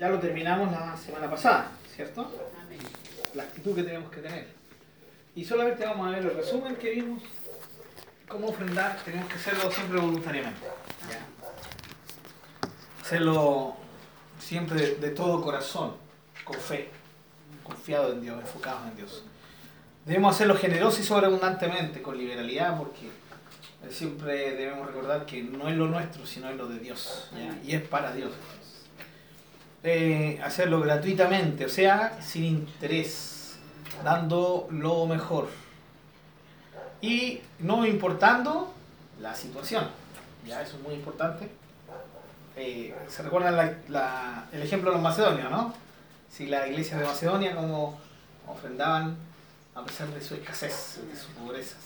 ya lo terminamos la semana pasada, ¿cierto? La actitud que tenemos que tener. Y solamente vamos a ver el resumen que vimos. Cómo ofrendar, tenemos que hacerlo siempre voluntariamente. Hacerlo siempre de, todo corazón, con fe, confiado en Dios, enfocado en Dios. Debemos hacerlo generoso y sobreabundantemente, con liberalidad, porque siempre debemos recordar que no es lo nuestro, sino es lo de Dios. Y es para Dios. Eh, hacerlo gratuitamente, o sea, sin interés, dando lo mejor. Y no importando la situación. Ya, eso es muy importante. Eh, ¿Se recuerdan el ejemplo de los macedonios, no? Si la iglesia de Macedonia, como ofrendaban a pesar de su escasez, de su pobreza.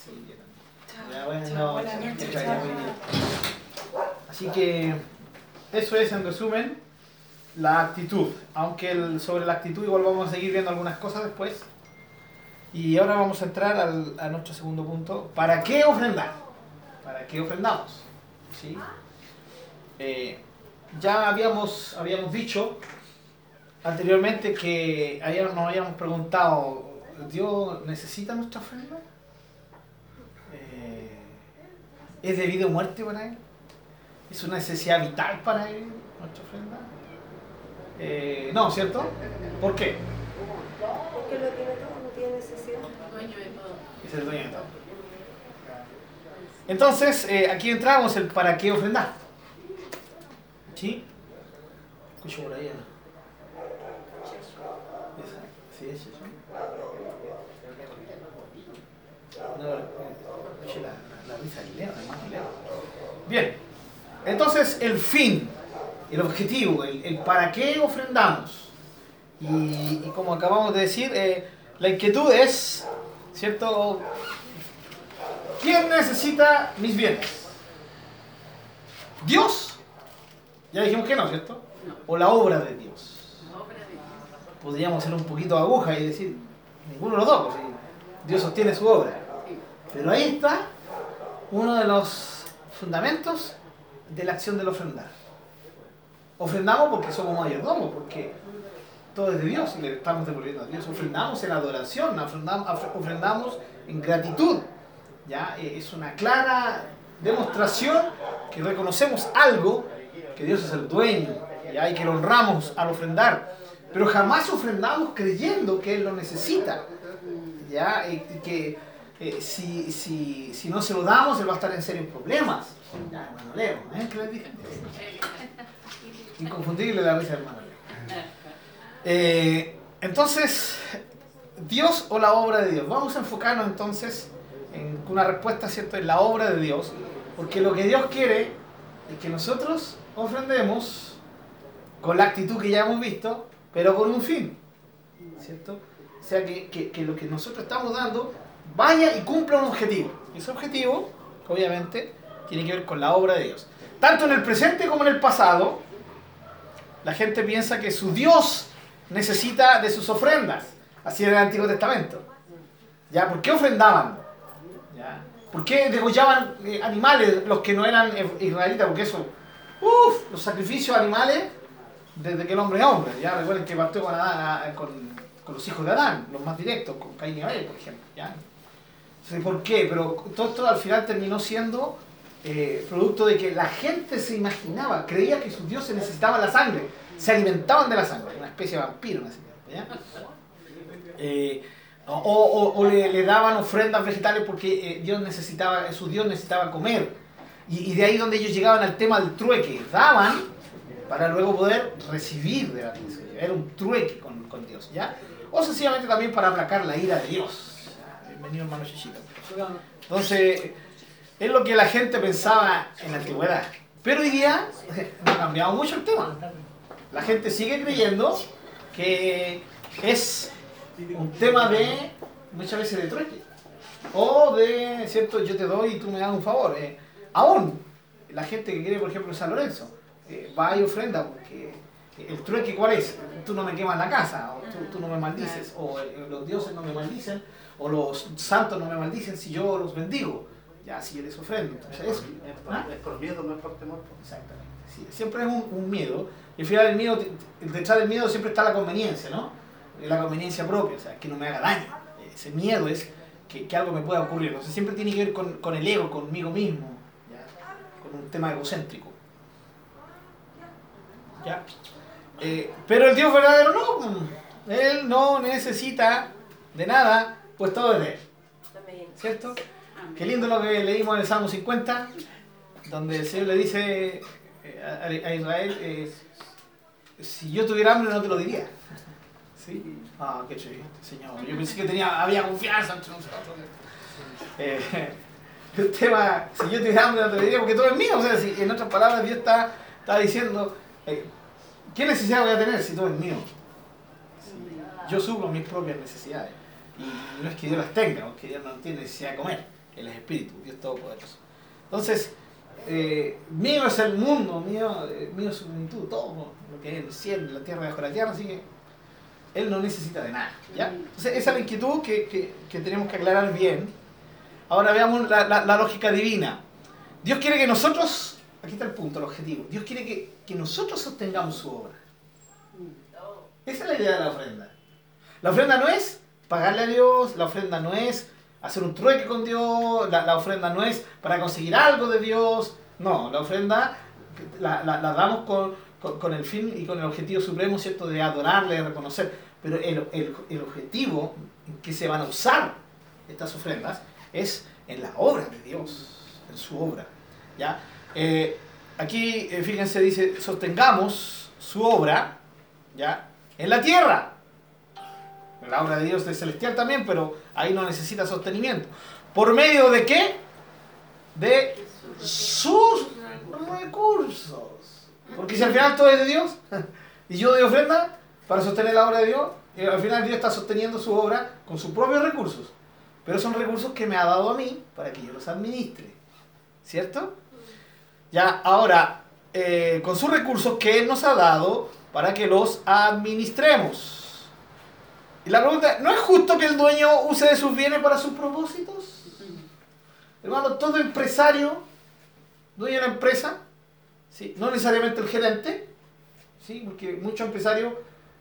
Así que eso es en resumen la actitud. Aunque sobre la actitud igual vamos a seguir viendo algunas cosas después. Y ahora vamos a entrar al, a nuestro segundo punto. ¿Para qué ofrendar? ¿Para qué ofrendamos? ¿Sí? Eh, ya habíamos, habíamos dicho anteriormente que ayer nos habíamos preguntado, ¿Dios necesita nuestra ofrenda? Eh, ¿Es de vida o muerte para Él? ¿Es una necesidad vital para Él nuestra ofrenda? Eh, no, ¿cierto? ¿Por qué? Porque lo tiene todo, no tiene necesidad. Es el dueño de todo. Entonces, eh, aquí entramos el para qué ofrendar. ¿Sí? Escucho por ahí. Sí, es eso. No, escuché la, la, risa de Leo, hermano Leo. Bien, entonces el fin el objetivo, el, para qué ofrendamos. Y, como acabamos de decir, eh, la inquietud es, ¿cierto? ¿Quién necesita mis bienes? ¿Dios? Ya dijimos que no, ¿cierto? ¿O la obra de Dios? Podríamos ser un poquito aguja y decir, ninguno de los dos, pues, Dios sostiene su obra. Pero ahí está uno de los fundamentos de la acción del ofrendar. Ofrendamos porque somos mayordomos, porque todo es de Dios y le estamos devolviendo a Dios. Ofrendamos en adoración, ofrendamos, en gratitud. ¿ya? Eh, es una clara demostración que reconocemos algo, que Dios es el dueño, ¿ya? y que lo honramos al ofrendar. Pero jamás ofrendamos creyendo que Él lo necesita. ¿ya? Y que eh, si, si, si, no se lo damos, Él va a estar en serios problemas. Ya, hermano Leo, ¿eh? ¿qué les dije? Inconfundible la risa, hermano. Eh, entonces, Dios o la obra de Dios. Vamos a enfocarnos entonces en una respuesta, ¿cierto?, en la obra de Dios. Porque lo que Dios quiere es que nosotros ofrendemos con la actitud que ya hemos visto, pero con un fin. ¿Cierto? O sea, que, que lo que nosotros estamos dando vaya y cumpla un objetivo. Ese objetivo, obviamente, tiene que ver con la obra de Dios. Tanto en el presente como en el pasado, la gente piensa que su Dios necesita de sus ofrendas. Así era el Antiguo Testamento. ¿Ya? ¿Por qué ofrendaban? ¿Ya? ¿Por qué degollaban eh, animales los que no eran israelitas? Porque eso, uff, los sacrificios animales desde que el hombre es hombre. ¿ya? Recuerden que partió con, Adán, con, los hijos de Adán, los más directos, con Caín y Abel, por ejemplo. ¿ya? ¿Por qué? Pero todo esto al final terminó siendo eh, producto de que la gente se imaginaba, creía que sus dioses necesitaban la sangre, se alimentaban de la sangre, una especie de vampiro, eh, o, le, daban ofrendas vegetales porque eh, Dios necesitaba, su Dios necesitaba comer. Y, de ahí donde ellos llegaban al tema del trueque, daban para luego poder recibir de la Era un trueque con, con, Dios, ¿ya? O sencillamente también para aplacar la ira de Dios. Bienvenido hermano Chichito. Entonces, es lo que la gente pensaba en la antigüedad. Pero hoy día no ha cambiado mucho el tema. La gente sigue creyendo que es un tema de, muchas veces de trueque. O de, ¿cierto? Yo te doy y tú me das un favor. Eh, aún, la gente que quiere, por ejemplo, San Lorenzo, eh, va y ofrenda porque el trueque, ¿cuál es? Tú no me quemas la casa, o tú, no me maldices, o los dioses no me maldicen, o los santos no me maldicen si yo los bendigo ya si eres ofrenda. Entonces, es, por, ¿Ah? es por miedo, no es por temor. Exactamente. Sí, siempre es un, un miedo. Y al final el miedo, detrás del miedo siempre está la conveniencia, ¿no? La conveniencia propia, o sea, que no me haga daño. Ese miedo es que, que algo me pueda ocurrir. Entonces siempre tiene que ver con, con el ego, conmigo mismo, ¿ya? con un tema egocéntrico. ¿Ya? Eh, pero el Dios verdadero no. Él no necesita de nada, pues todo es de él. ¿Cierto? Qué lindo lo que leímos en el Salmo 50, donde el Señor le dice eh, a, Israel, eh, si yo tuviera hambre no te lo diría. ¿Sí? Ah, qué chévere, Señor. Yo pensé que tenía, había confianza entre nosotros. Eh, el tema, si yo tuviera hambre no te lo diría porque todo es mío. O sea, en otras palabras, Dios está, está diciendo, ¿qué necesidad voy a tener si todo es mío? Yo suplo mis propias necesidades. Y no es que Dios las tenga, porque Dios no tiene necesidad de comer. Es espíritu, Dios todopoderoso. Entonces, eh, mío es el mundo, mío, eh, mío es su plenitud, todo lo que es el cielo, la tierra, bajo la tierra, así que Él no necesita de nada. ¿ya? Entonces, esa es la inquietud que, que- que tenemos que aclarar bien. Ahora veamos la, la- la lógica divina. Dios quiere que nosotros, aquí está el punto, el objetivo, Dios quiere que, que nosotros sostengamos su obra. Esa es la idea de la ofrenda. La ofrenda no es pagarle a Dios, la ofrenda no es hacer un trueque con Dios, la, la ofrenda no es para conseguir algo de Dios. No, la ofrenda la, la- la damos con, con- con el fin y con el objetivo supremo, ¿cierto?, de adorarle, de reconocer. Pero el, el- el objetivo en que se van a usar estas ofrendas es en la obra de Dios, en su obra. ¿ya? Eh, aquí, eh, fíjense, dice, sostengamos su obra ¿ya? en la tierra. La obra de Dios es celestial también, pero ahí no necesita sostenimiento. ¿Por medio de qué? De sus recursos. Porque si al final todo es de Dios, y yo doy ofrenda para sostener la obra de Dios, y al final Dios está sosteniendo su obra con sus propios recursos. Pero son recursos que me ha dado a mí para que yo los administre. ¿Cierto? Ya, ahora, eh, con sus recursos que Él nos ha dado para que los administremos. Y la pregunta, ¿no es justo que el dueño use de sus bienes para sus propósitos? Hermano, todo empresario, dueño de la empresa, ¿sí? no necesariamente el gerente, ¿sí? porque muchos empresarios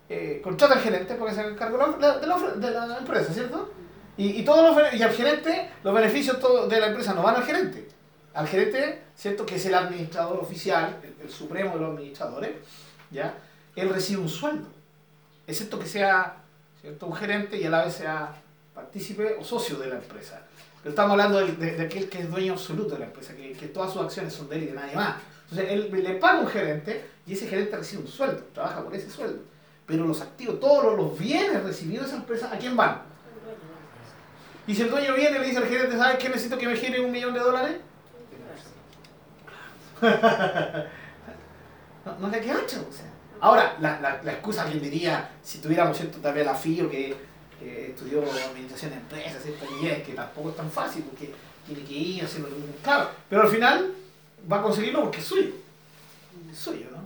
eh, contratan gerente porque se hagan cargo de la, de la- empresa, ¿cierto? Y, y, todos los, y al gerente, los beneficios de la empresa no van al gerente. Al gerente, ¿cierto? Que es el administrador oficial, el, el supremo de los administradores, ¿ya? Él recibe un sueldo. Excepto que sea, ¿cierto? Un gerente y a la vez sea partícipe o socio de la empresa. Pero estamos hablando de, de- de aquel que es dueño absoluto de la empresa, que, que todas sus acciones son de él y de nadie más. Entonces, él le paga un gerente y ese gerente recibe un sueldo, trabaja por ese sueldo. Pero los activos, todos los- bienes recibidos de esa empresa, ¿a quién van? Y si el dueño viene y le dice al gerente, ¿sabes qué? Necesito que me gire un millón de dólares. No, no le queda ancho. O sea. Ahora, la, la, la excusa que diría, si tuviéramos cierto también la FIO que, que estudió administración de empresas, ¿cierto? Y es que tampoco es tan fácil porque tiene que ir haciendo lo mismo. Claro, pero al final va a conseguirlo porque es suyo. Es suyo, ¿no?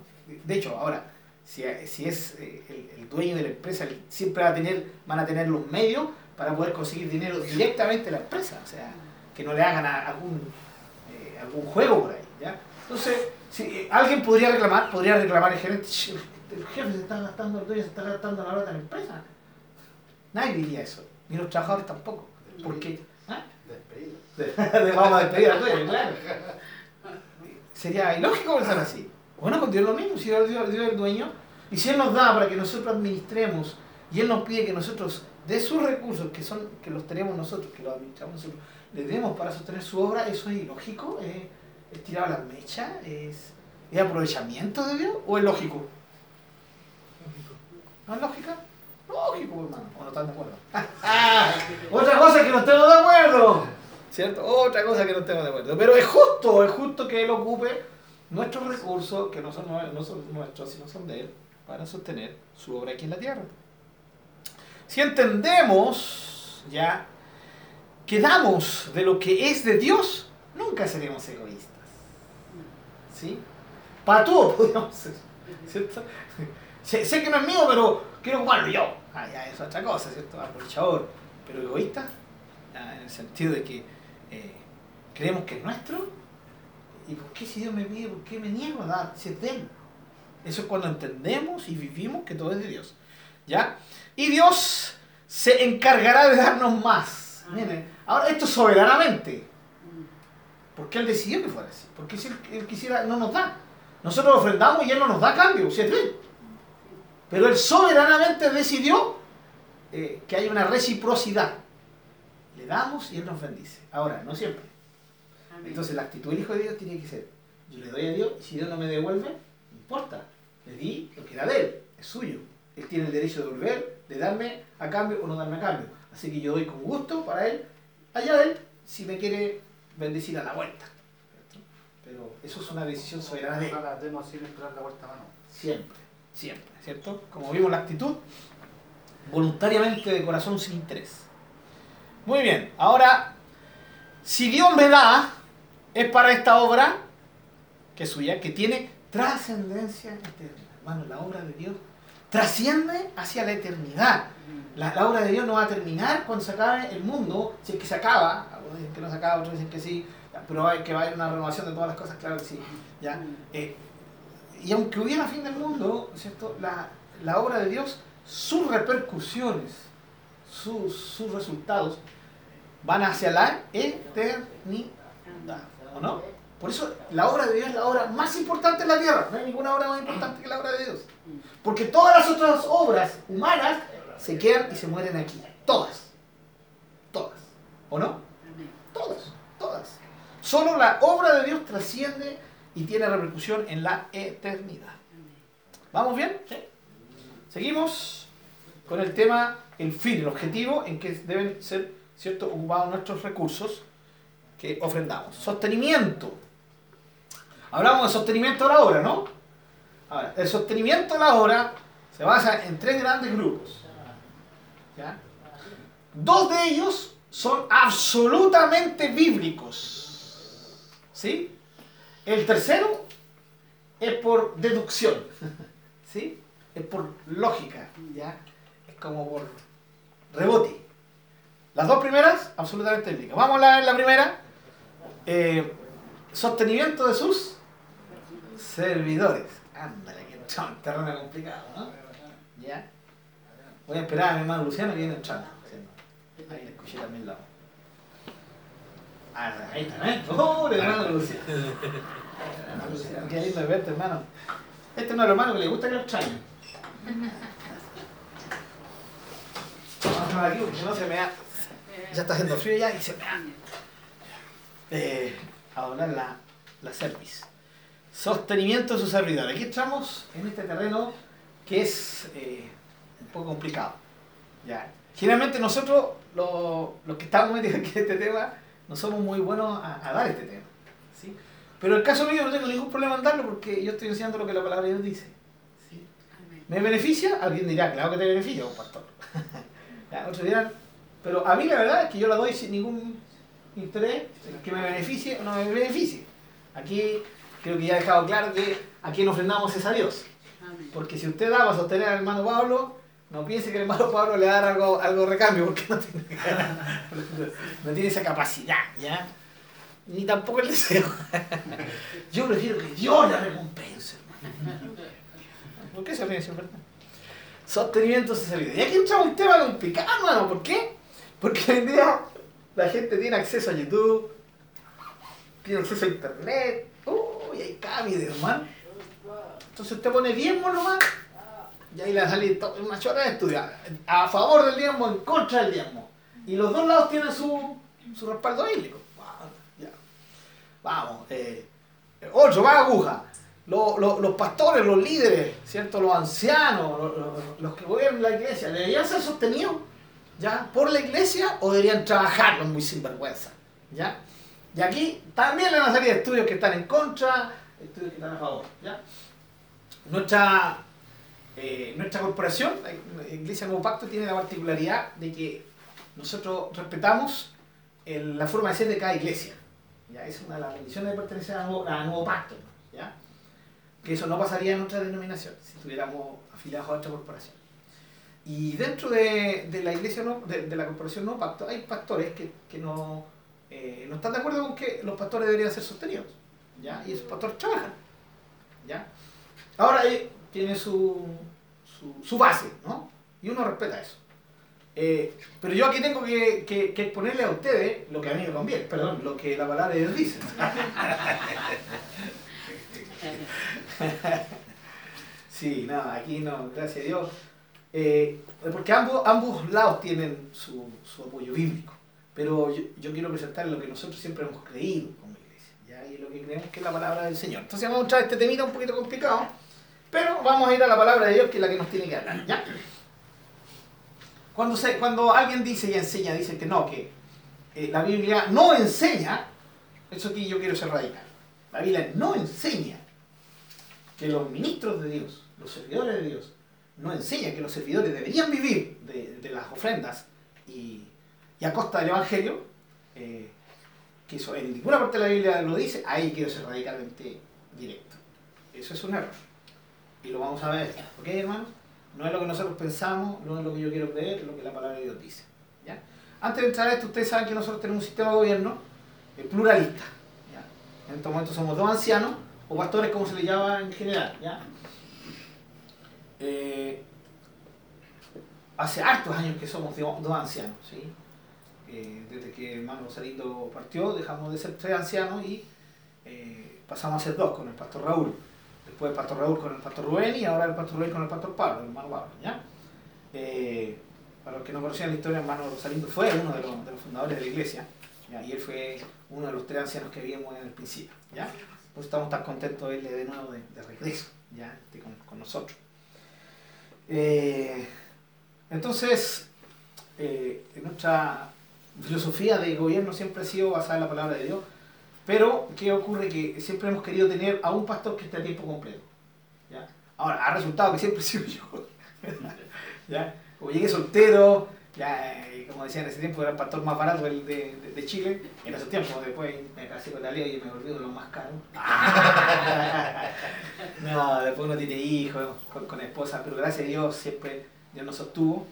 De hecho, ahora, si, si es eh, el, dueño de la empresa, siempre va a tener, van a tener los medios para poder conseguir dinero directamente de la empresa. O sea, que no le hagan algún, eh, algún juego por ahí. ¿ya? Entonces, si eh, alguien podría reclamar, podría reclamar el gerente, "Ch, el jefe se está gastando, el dueño se está gastando la plata en la empresa. Nadie diría eso, ni los trabajadores tampoco. Porque, ¿ah? Despedido. Le vamos a despedir al dueño, claro. Sería ilógico pensar así. Bueno, con Dios es lo mismo, si Dios, es el dueño, y si Él nos da para que nosotros administremos, y Él nos pide que nosotros, de sus recursos, que son que los tenemos nosotros, que los administramos nosotros, le demos para sostener su obra, ¿eso es ilógico? ¿Es, es tirado a las mechas? ¿Es, ¿Es aprovechamiento de Dios? ¿O es lógico? ¿No es lógica? Lógico, hermano. ¿O no están de acuerdo? Otra cosa es que no estemos de acuerdo. ¿Cierto? Otra cosa que no estemos de acuerdo. Pero es justo, es justo que Él ocupe nuestros recursos, que no son, nue- no son nuestros, sino son de Él, para sostener su obra aquí en la tierra. Si entendemos ya que damos de lo que es de Dios, nunca seremos egoístas. ¿Sí? Para todo ser. ¿Cierto? Sé, sé que no es mío, pero quiero ocuparlo yo. Ah, ya, es otra cosa, ¿cierto? Aprovechador. Pero egoísta, ah, en el sentido de que eh, creemos que es nuestro ¿y por qué si Dios me pide, por qué me niego a dar? Si es de Él. Eso es cuando entendemos y vivimos que todo es de Dios. ¿Ya? Y Dios se encargará de darnos más. Miren, ahora esto soberanamente. Porque Él decidió que fuera así. Porque si Él quisiera, no nos da. Nosotros ofrendamos y Él no nos da cambio, si es Él. Pero Él soberanamente decidió eh, que hay una reciprocidad. Le damos y Él nos bendice. Ahora, no siempre. Entonces la actitud del Hijo de Dios tiene que ser, yo le doy a Dios y si Dios no me devuelve, no importa. Le di lo que era de Él, es suyo. Él tiene el derecho de devolver, de darme a cambio o no darme a cambio. Así que yo doy con gusto para Él, allá de Él, si me quiere bendecir a la vuelta. Pero eso es una decisión soberana de Él. Siempre, siempre, ¿cierto? Como vimos la actitud, voluntariamente de corazón sin interés. Muy bien, ahora, si Dios me da, es para esta obra, que es suya, que tiene trascendencia eterna. Hermano, la obra de Dios trasciende hacia la eternidad. La, obra de Dios no va a terminar cuando se acabe el mundo, si es que se acaba, algunos dicen que no se acaba, otros dicen que sí, pero hay que va a haber una renovación de todas las cosas, claro que sí. ¿ya? Eh, y aunque hubiera fin del mundo, ¿cierto? La, la obra de Dios, sus repercusiones, sus, sus resultados, van hacia la eternidad. ¿O no? Por eso la obra de Dios es la obra más importante en la tierra. No hay ninguna obra más importante que la obra de Dios. Porque todas las otras obras humanas se quedan y se mueren aquí. Todas. Todas. ¿O no? Todas. Todas. Solo la obra de Dios trasciende y tiene repercusión en la eternidad. ¿Vamos bien? ¿Sí? Seguimos con el tema, el fin, el objetivo en que deben ser ¿cierto? ocupados nuestros recursos que ofrendamos. Sostenimiento. Hablamos de sostenimiento de la obra, ¿no? Ahora, el sostenimiento de la obra se basa en tres grandes grupos. Dos de ellos son absolutamente bíblicos. ¿Sí? El tercero es por deducción. ¿Sí? Es por lógica. ¿ya? Es como por rebote. Las dos primeras, absolutamente bíblicas. Vamos a ver la primera. Eh, sostenimiento de sus servidores. Ándale, que terreno complicado, ¿no? ¿Ya? Voy a esperar a mi hermano Luciano que viene entrando. Ahí le escuché también la Ah, ahí está, ¿eh? ¡Oh, hermano Luciano! Qué lindo verte, hermano. Este es los hermanos que le gusta que lo extrañen. Vamos a aquí porque si no se me da. Ya está haciendo frío ya y se me da. Eh, a doblar la, la cerviz. Sostenimiento de su servidor. Aquí estamos en este terreno que es eh, un poco complicado. ¿ya? Generalmente nosotros, los, los que estamos metidos aquí en este tema, no somos muy buenos a, a, dar este tema. ¿sí? Pero el caso mío no tengo ningún problema en darlo porque yo estoy enseñando lo que la palabra de Dios dice. ¿sí? ¿Me beneficia? Alguien dirá, claro que te beneficia, un pastor. ¿Ya? Otros dirán, pero a mí la verdad es que yo la doy sin ningún interés, que me beneficie o no me beneficie. Aquí creo que ya he dejado claro que a quien ofrendamos es a Dios. Porque si usted da para sostener al hermano Pablo, no piense que el hermano Pablo le va a dar algo, algo recambio, porque no tiene, no tiene esa capacidad, ¿ya? Ni tampoco el deseo. Yo prefiero que Dios le recompense, hermano. ¿Por qué se ríe, verdad? Sostenimiento vida. Y aquí entra un tema complicado, hermano. ¿Por qué? Porque hoy en día la gente tiene acceso a YouTube, tiene acceso a Internet, uy, hay cambio hermano. Entonces usted pone diezmo nomás y ahí le sale una chora de estudiar. A favor del diezmo, en contra del diezmo. Y los dos lados tienen su, su respaldo bíblico. Vamos. Eh, ocho, va aguja. Los, los, pastores, los líderes, ¿cierto? los ancianos, los, los, que gobiernan la iglesia, deberían ser sostenidos ¿ya? por la iglesia o deberían trabajar muy sinvergüenza. ¿ya? Y aquí también hay una serie de estudios que están en contra, estudios que están a favor. ¿ya? Nuestra, eh, nuestra corporación, la Iglesia Nuevo Pacto, tiene la particularidad de que nosotros respetamos la forma de ser de cada iglesia. ¿ya? Es una de las bendiciones de pertenecer a Nuevo, a Nuevo Pacto. ¿ya? Que eso no pasaría en otra denominación si estuviéramos afiliados a otra corporación. Y dentro de, de la iglesia, no, de, de, la corporación Nuevo Pacto, hay pastores que, que no, eh, no están de acuerdo con que los pastores deberían ser sostenidos. ¿ya? Y esos pastores trabajan, ¿ya? Ahora ahí tiene su, su, su base, ¿no? Y uno respeta eso. Eh, pero yo aquí tengo que, que, que, exponerle a ustedes lo que a mí me conviene, perdón, lo que la palabra de Dios dice. sí, no, aquí no, gracias a Dios. Eh, porque ambos, ambos lados tienen su, su apoyo bíblico. Pero yo, yo, quiero presentar lo que nosotros siempre hemos creído como iglesia, ¿ya? y lo que creemos que es la palabra del Señor. Entonces vamos a entrar este temita un poquito complicado, pero vamos a ir a la palabra de Dios que es la que nos tiene que hablar. ¿ya? Cuando, se, cuando alguien dice y enseña, dice que no, que eh, la Biblia no enseña, eso aquí yo quiero ser radical. La Biblia no enseña que los ministros de Dios, los servidores de Dios, no enseñan que los servidores deberían vivir de, de las ofrendas y, y, a costa del Evangelio, eh, que eso en ninguna parte de la Biblia lo dice, ahí quiero ser radicalmente directo. Eso es un error. Y lo vamos a ver. ¿Ok, hermanos? No es lo que nosotros pensamos, no es lo que yo quiero creer, es lo que la palabra de Dios dice. ¿ya? Antes de entrar a esto, ustedes saben que nosotros tenemos un sistema de gobierno eh, pluralista. ¿ya? En estos momentos somos dos ancianos, o pastores como se les llama en general. ¿ya? Eh, hace hartos años que somos dos ancianos. ¿sí? Eh, desde que hermano Salindo partió, dejamos de ser tres ancianos y pasamos a ser dos con el pastor Raúl después el pastor Raúl con el pastor Rubén y ahora el pastor Rubén con el pastor Pablo, el hermano Pablo. ¿ya? Eh, para los que no conocían la historia, el hermano Rosalindo fue uno de los, fundadores de la iglesia ¿ya? y él fue uno de los tres ancianos que vimos en el principio. ¿ya? Pues estamos tan contentos de verle de nuevo de, de regreso ¿ya? Este, con, con, nosotros. Eh, entonces, eh, nuestra filosofía de gobierno siempre ha sido basada en la palabra de Dios pero, ¿qué ocurre? Que siempre hemos querido tener a un pastor que esté a tiempo completo. ¿ya? Ahora, ha resultado que siempre he sido yo. ¿ya? Llegué soltero, ya, como decía en ese tiempo, era el pastor más barato de, de, de Chile. En esos tiempos, después me casé con ley y me volví de los más caros. no, después uno tiene hijos, con, con esposa, pero gracias a Dios siempre Dios nos sostuvo.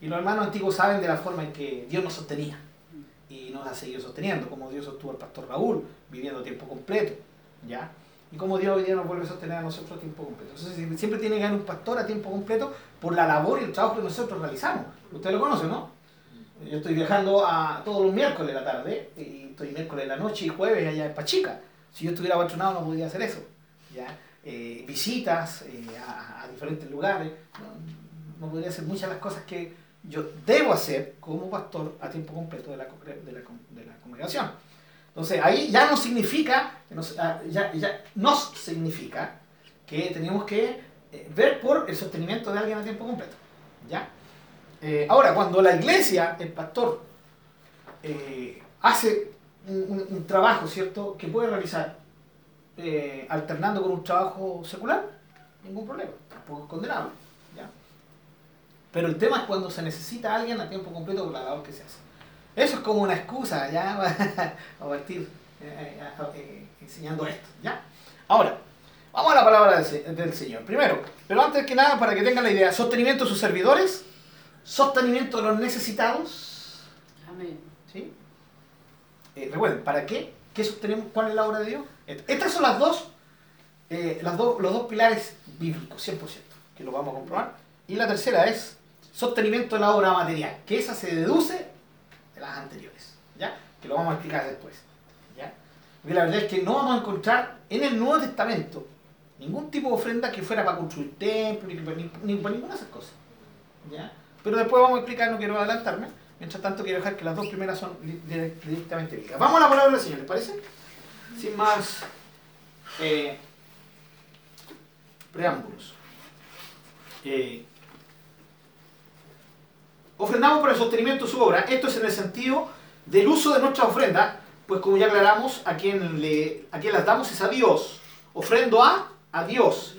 Y los hermanos antiguos saben de la forma en que Dios nos sostenía y nos ha seguido sosteniendo, como Dios sostuvo al pastor Raúl, viviendo tiempo completo, ¿ya? Y como Dios hoy día nos vuelve a sostener a nosotros a tiempo completo. Entonces siempre tiene que haber un pastor a tiempo completo por la labor y el trabajo que nosotros realizamos. Usted lo conoce, ¿no? Yo estoy viajando a todos los miércoles de la tarde, y estoy miércoles de la noche y jueves allá en Pachica. Si yo estuviera patronado no podría hacer eso, ¿ya? Eh, visitas eh, a, a, diferentes lugares, no, no podría hacer muchas de las cosas que yo debo hacer como pastor a tiempo completo de la, de la, congregación. Entonces, ahí ya no significa, ya, ya nos significa que tenemos que ver por el sostenimiento de alguien a tiempo completo. ¿ya? Eh, ahora, cuando la iglesia, el pastor, eh, hace un, trabajo, ¿cierto?, que puede realizar eh, alternando con un trabajo secular, ningún problema, tampoco es condenable. Pero el tema es cuando se necesita a alguien a tiempo completo con la labor que se hace. Eso es como una excusa, ¿ya? a partir eh, eh, enseñando esto, ¿ya? Ahora, vamos a la palabra del, del, Señor. Primero, pero antes que nada, para que tengan la idea, sostenimiento de sus servidores, sostenimiento de los necesitados. Amén. ¿Sí? Eh, recuerden, ¿para qué? ¿Qué sostenemos? ¿Cuál es la obra de Dios? Estas son las dos, eh, las dos, los dos pilares bíblicos, 100%, que lo vamos a comprobar. Y la tercera es sostenimiento de la obra material, que esa se deduce de las anteriores, ¿ya? Que lo vamos a explicar después, ¿ya? La verdad es que no vamos a encontrar en el Nuevo Testamento ningún tipo de ofrenda que fuera para construir ni, ni, para ninguna de esas cosas, ¿ya? Pero después vamos a explicar, no quiero adelantarme, mientras tanto quiero dejar que las dos primeras son directamente bíblicas. Vamos a la palabra del Señor, ¿les parece? Sin más eh, preámbulos. Eh, ofrendamos para el sostenimiento de su obra. Esto es en el sentido del uso de nuestra ofrenda, pues como ya aclaramos, a quien, le, a quien las damos es a Dios. Ofrendo a, a Dios.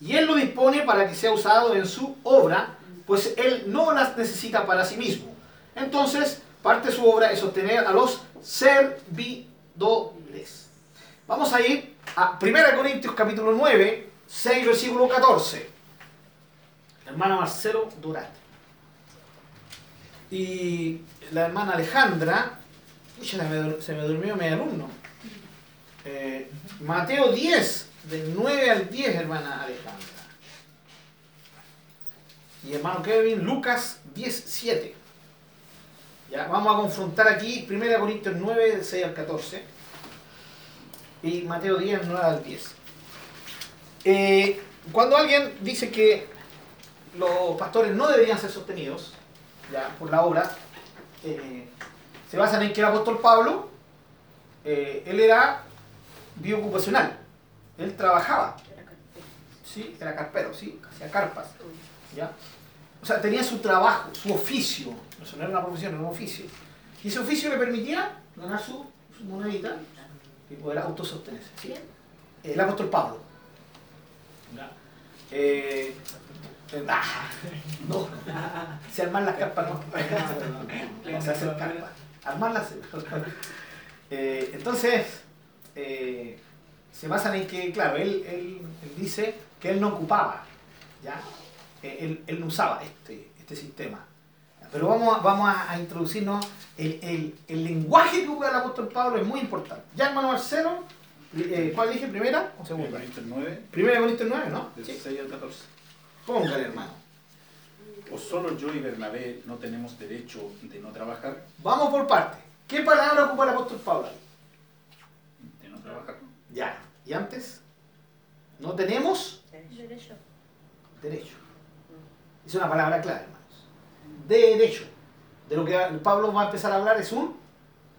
Y Él lo dispone para que sea usado en su obra, pues Él no las necesita para sí mismo. Entonces, parte de su obra es sostener a los servidores. Vamos a ir a 1 Corintios capítulo 9, 6 versículo 14. Hermano Marcelo Durante. Y la hermana Alejandra, pucha, se me durmió mi alumno. Eh, Mateo 10, del 9 al 10, hermana Alejandra. Y hermano Kevin, Lucas 10, 7. Ya, vamos a confrontar aquí 1 Corintios 9, del 6 al 14. Y Mateo 10, 9 al 10. Eh, cuando alguien dice que los pastores no deberían ser sostenidos ya, por la obra, eh, se basan en que el apóstol Pablo, eh, él era biocupacional, él trabajaba, ¿sí? era carpero, ¿sí? hacía carpas. ¿ya? O sea, tenía su trabajo, su oficio, no era una profesión, era un oficio. Y ese oficio le permitía ganar su, su monedita y poder autosostenerse. ¿sí? El apóstol Pablo. Eh, ah, no, se arman las carpas, no. Se hacen carpas. Armarlas. Eh, entonces, eh, se basan en que, claro, él, él, dice que él no ocupaba, ¿ya? Él, él no usaba este, este sistema. Pero vamos a, vamos a introducirnos, el, el, el lenguaje que usa el apóstol Pablo es muy importante. Ya hermano Marcelo, eh, ¿cuál dije? ¿Primera o segunda? Corintios 9. Primera Corintios 9, ¿no? Del 6 al 14. Póngale, hermano. ¿O solo yo y Bernabé no tenemos derecho de no trabajar? Vamos por partes. ¿Qué palabra ocupa el apóstol Pablo? De no trabajar. Ya. ¿Y antes? No tenemos Derecho. derecho. Es una palabra clave, hermanos. Derecho. De lo que Pablo va a empezar a hablar es un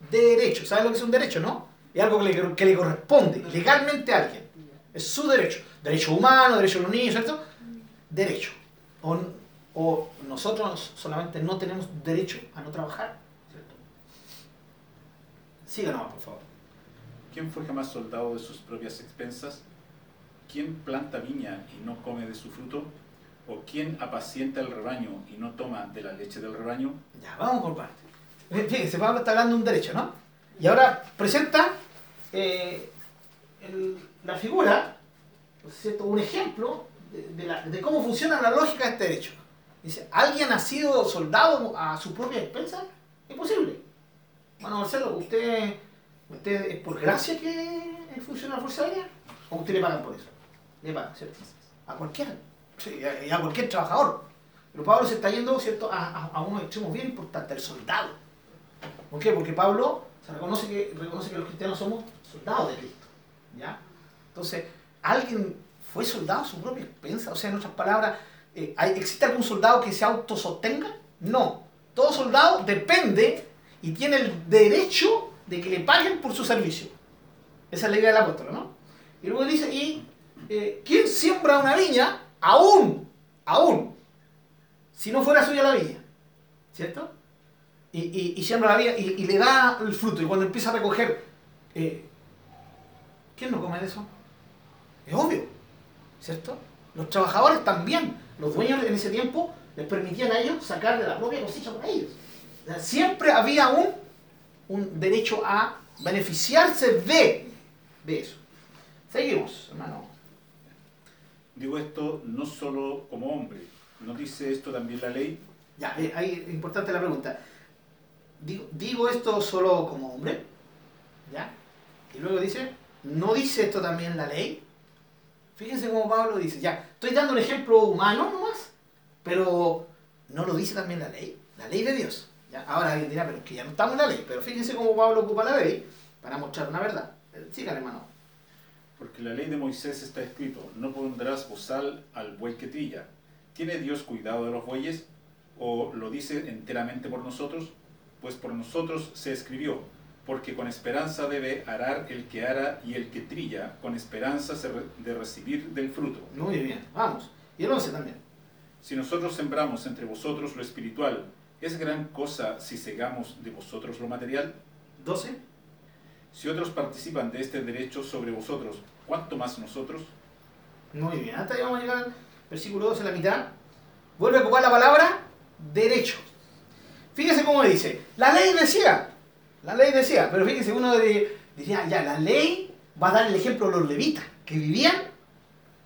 derecho. ¿Saben lo que es un derecho, no? Es algo que le, que le corresponde legalmente a alguien. Es su derecho. Derecho humano, derecho de los niños, ¿cierto? Derecho. O, o nosotros solamente no tenemos derecho a no trabajar, ¿cierto? Síganos, por favor. ¿Quién fue jamás soldado de sus propias expensas? ¿Quién planta viña y no come de su fruto? ¿O quién apacienta el rebaño y no toma de la leche del rebaño? Ya, vamos por partes. Fíjense, Pablo está hablando de un derecho, ¿no? Y ahora presenta eh, el- la figura, ¿cierto? un ejemplo de, la- de cómo funciona la lógica de este derecho. Dice, ¿alguien ha sido soldado a su propia expensa? Imposible. Bueno, Marcelo, ¿usted, ¿usted es por gracia que funciona la Fuerza Aérea? ¿O usted le pagan por eso? Le pagan, ¿cierto? A cualquiera. Sí, a cualquier trabajador. Pero Pablo se está yendo, ¿cierto?, a, a, a unos extremos bien importantes, el soldado. ¿Por qué? Porque Pablo se reconoce que, reconoce que los cristianos somos soldados de Cristo. ¿ya? Entonces, ¿alguien fue soldado a su propia expensa? O sea, en otras palabras, eh, ¿hay- ¿existe algún soldado que se autosostenga? No. Todo soldado depende y tiene el derecho de que le paguen por su servicio. Esa es la idea del apóstol, ¿no? Y luego dice, ¿y eh, quién siembra una viña? Aún, aún, si no fuera suya la viña. ¿Cierto? y, y, y siembra la vida y, y le da el fruto. Y cuando empieza a recoger, eh, ¿quién no come de eso? Es obvio, ¿cierto? Los trabajadores también, los dueños en ese tiempo les permitían a ellos sacar de la propia cosecha para ellos. O sea, siempre había un, un derecho a beneficiarse de, de eso. Seguimos, hermano. Digo esto no solo como hombre, ¿no dice esto también la ley? Ya, eh, ahí es importante la pregunta. Digo, digo esto solo como hombre, ¿ya? Y luego dice, ¿no dice esto también la ley? Fíjense cómo Pablo dice, ya, estoy dando un ejemplo humano nomás, pero ¿no lo dice también la ley? La ley de Dios. ¿ya? Ahora alguien dirá, pero es que ya no estamos en la ley, pero fíjense cómo Pablo ocupa la ley para mostrar una verdad. Eh, Sigan, hermano. Porque la ley de Moisés está escrito, no pondrás bozal al buey que trilla. ¿Tiene Dios cuidado de los bueyes? ¿O lo dice enteramente por nosotros? Pues por nosotros se escribió, porque con esperanza debe arar el que ara y el que trilla, con esperanza de recibir del fruto. Muy bien, vamos. Y el 11 también. Si nosotros sembramos entre vosotros lo espiritual, ¿es gran cosa si segamos de vosotros lo material? 12. Si otros participan de este derecho sobre vosotros, ¿cuánto más nosotros? Muy bien, hasta ahí vamos a llegar al versículo 12, la mitad. Vuelve a ocupar la palabra derecho. Fíjese cómo dice. La ley decía, la ley decía, pero fíjese, uno de- diría, ya, la ley va a dar el ejemplo de los levitas, que vivían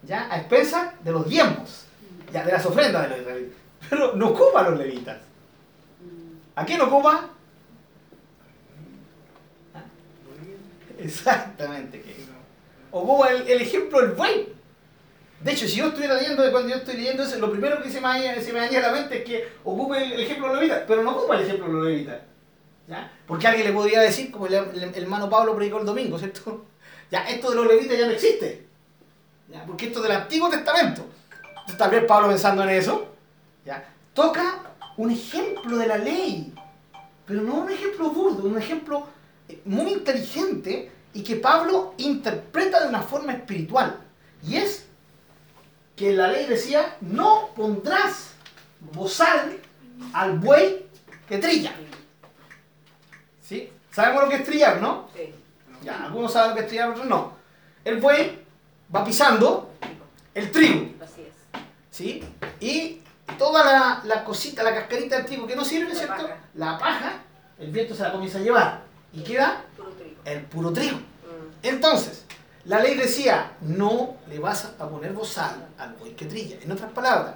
ya a expensas de los diezmos, ya, de las ofrendas de los israelitas. Pero no ocupa a los levitas. ¿A quién ocupa? Exactamente. Que ocupa el, ejemplo del buey. De hecho, si yo estuviera leyendo, de cuando yo estoy leyendo eso, lo primero que se me, daña- a la mente es que ocupe el ejemplo de los levitas, pero no ocupa el ejemplo de los levitas. ¿Ya? Porque alguien le podría decir, como el, hermano Pablo predicó el domingo, ¿cierto? Ya, esto de los levitas ya no existe. ¿ya? Porque esto es del Antiguo Testamento. Entonces, tal vez Pablo pensando en eso, ¿ya? toca un ejemplo de la ley, pero no un ejemplo burdo, un ejemplo eh, muy inteligente y que Pablo interpreta de una forma espiritual. Y es que la ley decía, no pondrás bozal al buey que trilla. ¿Sí? Sabemos lo que es trillar, ¿no? Sí. Ya, algunos saben lo que es trillar, otros no. El buey va pisando el trigo, Así es. ¿sí? Y toda la, la cosita, la cascarita del trigo que no sirve, La ¿cierto? paja. La paja, el viento se la comienza a llevar y queda Puro trigo. el puro trigo. Mm. Entonces, la ley decía, no le vas a poner bozal al buey que trilla. En otras palabras,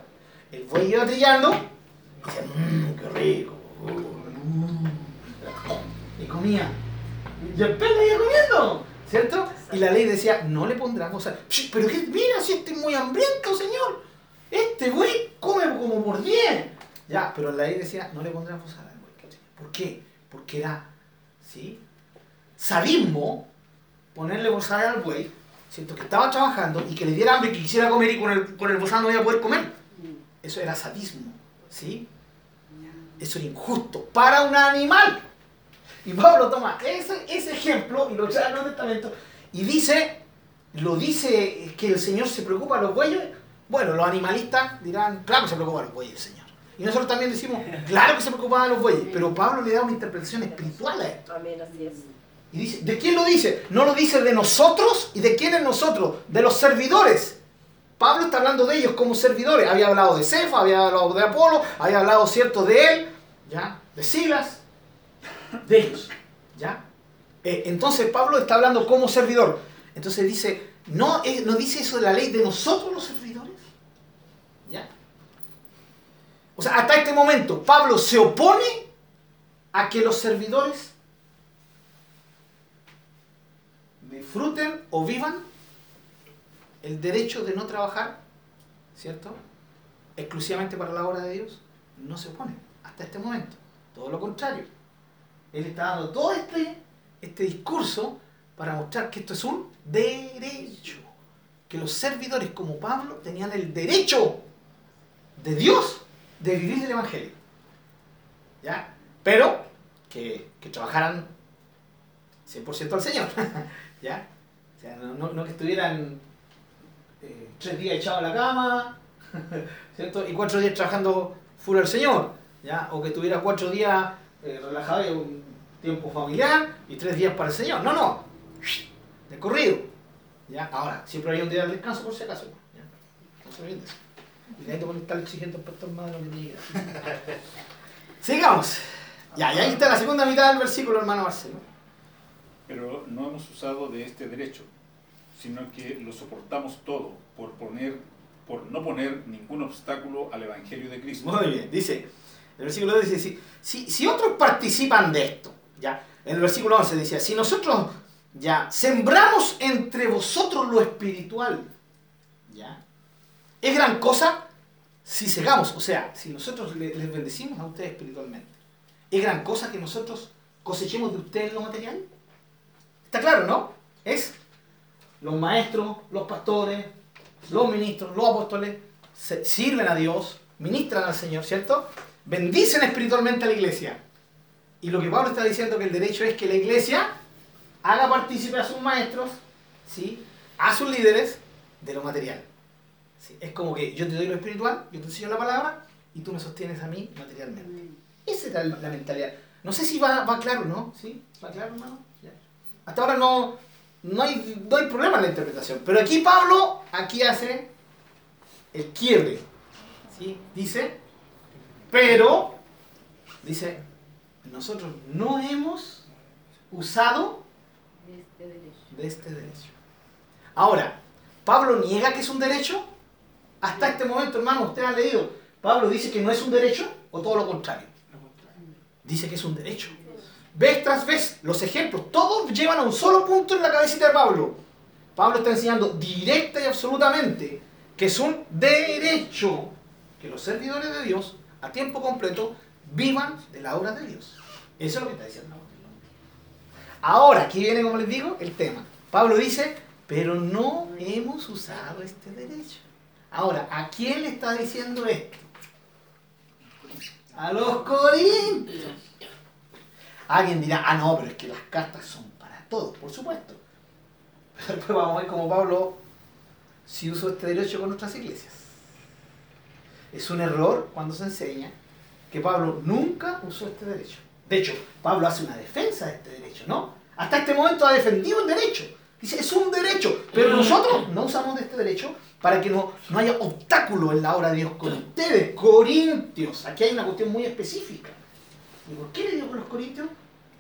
el buey iba trillando, y decía, mmm, qué rico. mm", Y comía. Y el pez le iba comiendo, ¿cierto? Y la ley decía, no le pondrás. "Sh, Pero que, mira, si este es muy hambriento, señor. Este buey come como por 10. Ya, pero la ley decía, no le pondrás bozal al trilla. ¿Por qué? Porque era, ¿sí? Sadismo ponerle bozal al buey, siento que estaba trabajando y que le diera hambre y que quisiera comer y con el, con el no iba a poder comer. Eso era sadismo, ¿sí? Eso era injusto para un animal. Y Pablo toma ese, ese ejemplo y lo trae al Nuevo Testamento y dice, lo dice que el Señor se preocupa de los bueyes. Bueno, los animalistas dirán, claro que se preocupa de los bueyes el Señor. Y nosotros también decimos, claro que se preocupa de los bueyes, pero Pablo le da una interpretación espiritual a esto. Amén, así es. Y dice, ¿de quién lo dice? No lo dice de nosotros. ¿Y de quién es nosotros? De los servidores. Pablo está hablando de ellos como servidores. Había hablado de Cefa, había hablado de Apolo, había hablado, cierto, de él, ¿ya? De Silas, de ellos, ¿ya? Eh, entonces Pablo está hablando como servidor. Entonces dice, ¿no, es- ¿no dice eso de la ley de nosotros los servidores? ¿Ya? O sea, hasta este momento Pablo se opone a que los servidores disfruten o vivan el derecho de no trabajar, ¿cierto? Exclusivamente para la obra de Dios, no se opone hasta este momento. Todo lo contrario. Él está dando todo este, este discurso para mostrar que esto es un derecho. Que los servidores como Pablo tenían el derecho de Dios de vivir el Evangelio. ¿Ya? Pero que, que trabajaran 100% al Señor. ¿Ya? O sea, no, no- que estuvieran eh, tres días echados a la cama, ¿cierto? Y cuatro días trabajando full al Señor. ¿Ya? O que estuviera cuatro días eh, relajado y tiempo familiar y tres días para el Señor. No, no. De corrido. ¿Ya? Ahora, siempre hay un día de descanso por si acaso. ¿ya? No se olviden. Y de ahí te estar exigiendo al pastor más de lo que hacer. Sigamos. Ya, y ahí está la segunda mitad del versículo, hermano Marcelo. Pero no hemos usado de este derecho, sino que lo soportamos todo por, poner, por no poner ningún obstáculo al Evangelio de Cristo. Muy bien, dice, el versículo 2 dice, si, si, si otros participan de esto, ya, en el versículo 11 decía, si nosotros ya sembramos entre vosotros lo espiritual, ya, es gran cosa si cegamos, o sea, si nosotros le- les bendecimos a ustedes espiritualmente, es gran cosa que nosotros cosechemos de ustedes lo material. Está claro, ¿no? Es los maestros, los pastores, los ministros, los apóstoles, sirven a Dios, ministran al Señor, ¿cierto? Bendicen espiritualmente a la iglesia. Y lo que Pablo está diciendo que el derecho es que la iglesia haga partícipe a sus maestros, ¿sí? a sus líderes, de lo material. ¿sí? Es como que yo te doy lo espiritual, yo te enseño la palabra y tú me sostienes a mí materialmente. Esa era la mentalidad. No sé si va, va claro, ¿no? ¿Sí? ¿Va claro, hermano? Hasta ahora no, no, hay, no hay problema en la interpretación. Pero aquí Pablo, aquí hace el quiebre. ¿Sí? Dice, pero, dice, nosotros no hemos usado Este derecho. de este derecho. Ahora, ¿Pablo niega que es un derecho? Hasta este momento, hermano, usted ha leído. ¿Pablo dice que no es un derecho o todo lo contrario? Dice que es un derecho. vez tras vez, los ejemplos, todos llevan a un solo punto en la cabecita de Pablo. Pablo está enseñando directa y absolutamente que es un derecho que los servidores de Dios a tiempo completo vivan de la obra de Dios. Eso es lo que está diciendo. Ahora, aquí viene, como les digo, el tema. Pablo dice, pero no hemos usado este derecho. Ahora, ¿a quién le está diciendo esto? A los corintios. Alguien dirá, ah, no, pero es que las cartas son para todos, por supuesto. Pero después vamos a ver cómo Pablo si usó este derecho con nuestras iglesias. Es un error cuando se enseña que Pablo nunca usó este derecho. De hecho, Pablo hace una defensa de este derecho, ¿no? Hasta este momento ha defendido el derecho. Dice, es un derecho, pero nosotros no usamos de este derecho para que no, no haya obstáculo en la obra de Dios con ustedes, corintios. Aquí hay una cuestión muy específica. ¿Y por qué le digo con los corintios?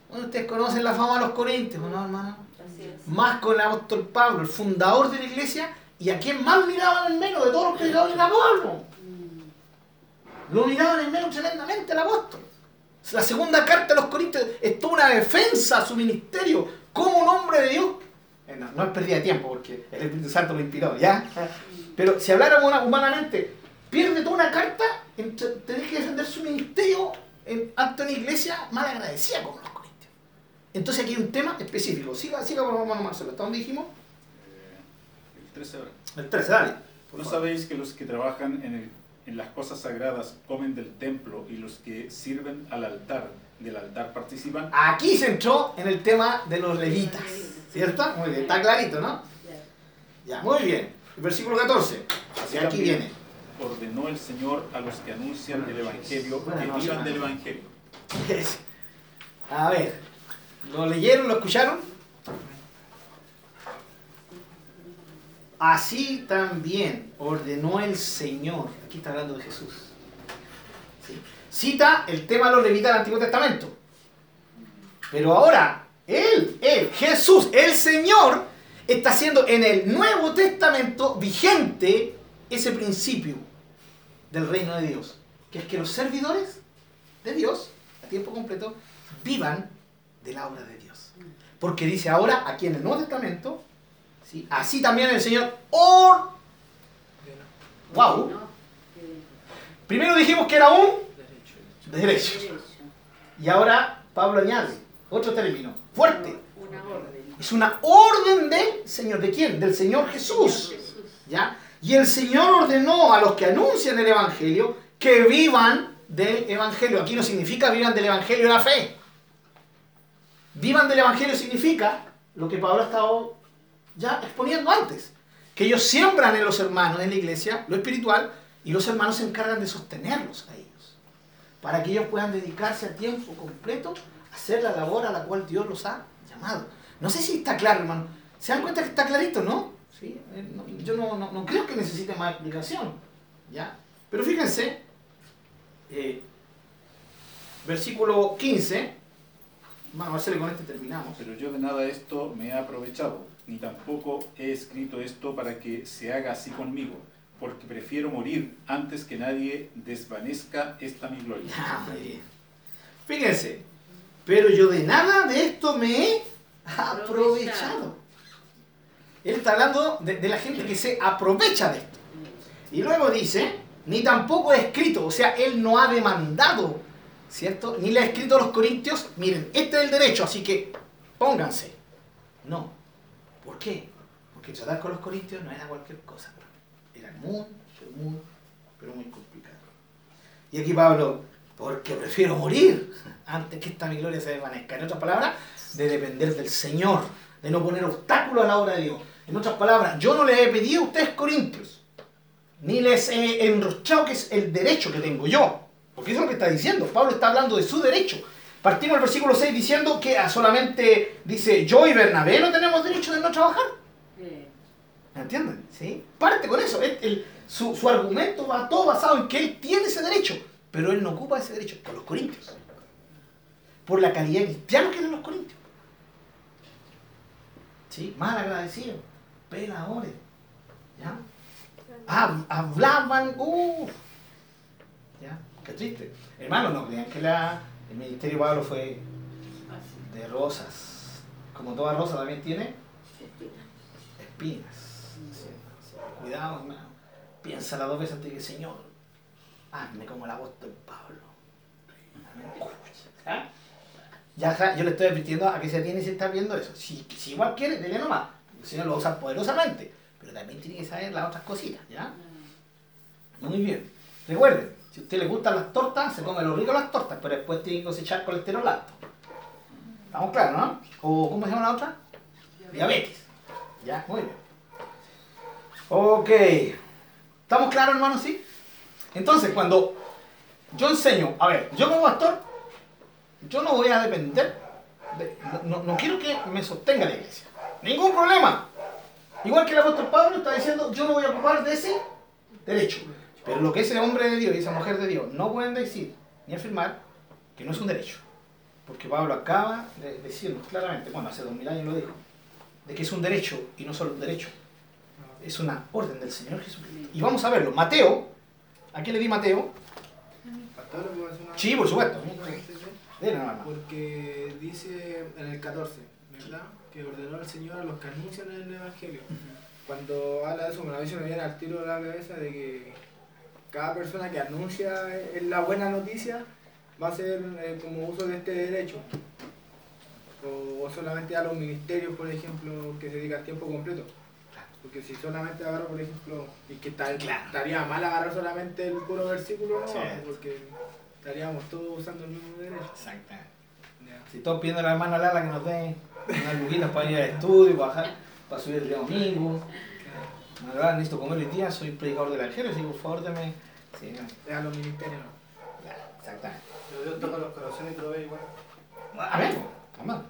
Bueno, ustedes conocen la fama de los corintios, ¿no, hermano? Así es. Más con el apóstol Pablo, el fundador de la iglesia, y a quien más miraban en menos de todos los predicadores era Pablo. Lo miraban en menos tremendamente el apóstol. La segunda carta de los Corintios es toda una defensa a su ministerio como un hombre de Dios. Eh, No, no es pérdida de tiempo porque el Espíritu Santo lo inspiró, ¿ya? Pero si habláramos humanamente, pierde toda una carta en t- tener que defender su ministerio en, ante una iglesia mal agradecida como los Corintios. Entonces aquí hay un tema específico. Siga, siga por hermano Marcelo. ¿Hasta dónde dijimos? Eh, el 13 ahora. El 13, dale. ¿No sabéis que los que trabajan en, el- en las cosas sagradas comen del templo y los que sirven al altar del altar participan? Aquí se entró en el tema de los levitas. ¿Cierto? Muy bien, está clarito, ¿no? Ya, muy bien. Versículo 14. Así aquí también viene. ordenó el Señor a los que anuncian el Evangelio Buenas que vivan del. Evangelio. A ver, ¿lo leyeron, lo escucharon? Así también ordenó el Señor. Aquí está hablando de Jesús. Sí. Cita el tema de los levitas del Antiguo Testamento. Pero ahora, Él, Él, Jesús, el Señor, está haciendo en el Nuevo Testamento vigente ese principio del reino de Dios. Que es que los servidores de Dios, a tiempo completo, vivan de la obra de Dios. Porque dice ahora, aquí en el Nuevo Testamento, ¿sí? así también el Señor or... Wow. Primero dijimos que era un derecho. Y ahora Pablo añade otro término, fuerte. Es una orden del Señor. ¿De quién? Del Señor Jesús. ¿Ya? Y el Señor ordenó a los que anuncian el Evangelio que vivan del Evangelio. Aquí no significa vivan del Evangelio la fe. Vivan del Evangelio significa lo que Pablo ha estado ya exponiendo antes. Que ellos siembran en los hermanos en la iglesia lo espiritual y los hermanos se encargan de sostenerlos a ellos. Para que ellos puedan dedicarse a tiempo completo a hacer la labor a la cual Dios los ha llamado. No sé si está claro, hermano. ¿Se dan cuenta que está clarito, no? ¿Sí? Eh, yo no, no- no creo que necesite más explicación. ¿Ya? Pero fíjense, eh, versículo 15. Hermano Marcelo, con este terminamos. Pero yo de nada esto me he aprovechado, ni tampoco he escrito esto para que se haga así conmigo, porque prefiero morir antes que nadie desvanezca esta mi gloria. Ya, muy bien. Fíjense, pero yo de nada de esto me he aprovechado. Él está hablando de, de la gente que se aprovecha de esto. Y luego dice, ni tampoco he escrito, o sea, él no ha demandado, ¿cierto? Ni le ha escrito a los corintios, miren, este es el derecho, así que pónganse. No. ¿Por qué? Porque tratar con los corintios no era cualquier cosa. Muy, pero muy, pero muy complicado. Y aquí Pablo, porque prefiero morir antes que esta mi gloria se desvanezca. En otras palabras, de depender del Señor, de no poner obstáculos a la obra de Dios. En otras palabras, yo no les he pedido a ustedes corintios, ni les he enrochado que es el derecho que tengo yo. Porque eso es lo que está diciendo. Pablo está hablando de su derecho. Partimos del versículo 6 diciendo que solamente dice yo y Bernabé no tenemos derecho de no trabajar. ¿Me entienden? ¿Sí? Parte con eso. Él- él- su, su argumento va todo basado en que él tiene ese derecho, pero él no ocupa ese derecho por los corintios. Por la calidad de cristianos que eran los corintios. ¿Sí? Mal agradecidos, peladores. ¿Ya? Hab- hablaban, uff. ¿Ya? Qué triste. Hermanos, no crean que la, el ministerio de Pablo fue de rosas. Como toda rosa también tiene Espina. espinas. Cuidado, hermano. Piénsala dos veces antes que Señor, hazme como el apóstol Pablo. ¿Ah? Ya, yo le estoy advirtiendo a que se tiene que estar viendo eso. Si, si igual quiere, dele nomás. El Señor lo usa poderosamente. Pero también tiene que saber las otras cositas, ¿ya? Muy bien. Recuerden, si a usted le gustan las tortas, se come lo rico las tortas, pero después tiene que cosechar colesterol alto. ¿Estamos claros, no? ¿O cómo se llama la otra? Diabetes. Ya, muy bien. Ok. ¿Estamos claros, hermano? Sí. Entonces, cuando yo enseño, a ver, yo como pastor, yo no voy a depender, de- no, no- quiero que me sostenga la iglesia. Ningún problema. Igual que el apóstol Pablo está diciendo, yo no voy a ocupar de ese derecho. Pero lo que ese hombre de Dios y esa mujer de Dios no pueden decir ni afirmar que no es un derecho. Porque Pablo acaba de decirnos claramente, bueno, hace dos mil años lo dijo, de que es un derecho y no solo un derecho, es una orden del Señor Jesucristo. Y vamos a verlo. Mateo, ¿a qué le di Mateo? Pastor, ¿le puedo hacer una- Sí, por supuesto. Porque dice en el 14, ¿verdad? Que ordenó el Señor a los que anuncian el Evangelio. Cuando habla de eso, me, veces me viene al tiro de la cabeza de que cada persona que anuncia eh, la buena noticia va a hacer eh, como uso de este derecho. O, o solamente a los ministerios, por ejemplo, que se dedican tiempo completo. Porque si solamente agarro, por ejemplo, y que tal- Claro. estaría mal agarrar solamente el puro versículo, no, porque estaríamos todos usando el mismo derecho. Exactamente. Ya. Si todos pidiendo a la hermana Lala que nos dé unas luquitas para ir al estudio, para, bajar, para subir el día domingo. Hermana Lala, necesito comer hoy día, soy predicador del Evangelio, así que por favor dame. Sí, no. A los ministerios, no. Ya, exactamente. Pero Dios toca los corazones y te lo ve igual. A ver, vamos.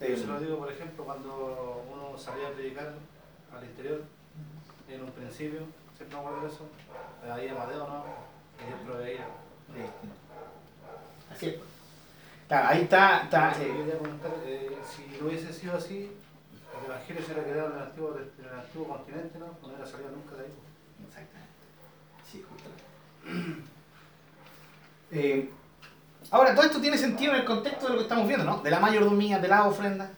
Yo se lo digo, por ejemplo, cuando uno salía a predicar al interior, en un principio, siempre me acuerdo de eso, ahí Amadeo no, y Dios proveía. Así es. Claro, ahí está, está eh, quería comentar, eh, si lo hubiese sido así, el Evangelio se hubiera quedado en el antiguo, en el antiguo continente, ¿no? No hubiera salido nunca de ahí. Exactamente. Sí, justamente. Eh, ahora, todo esto tiene sentido en el contexto de lo que estamos viendo, ¿no? De la mayordomía, de la ofrenda.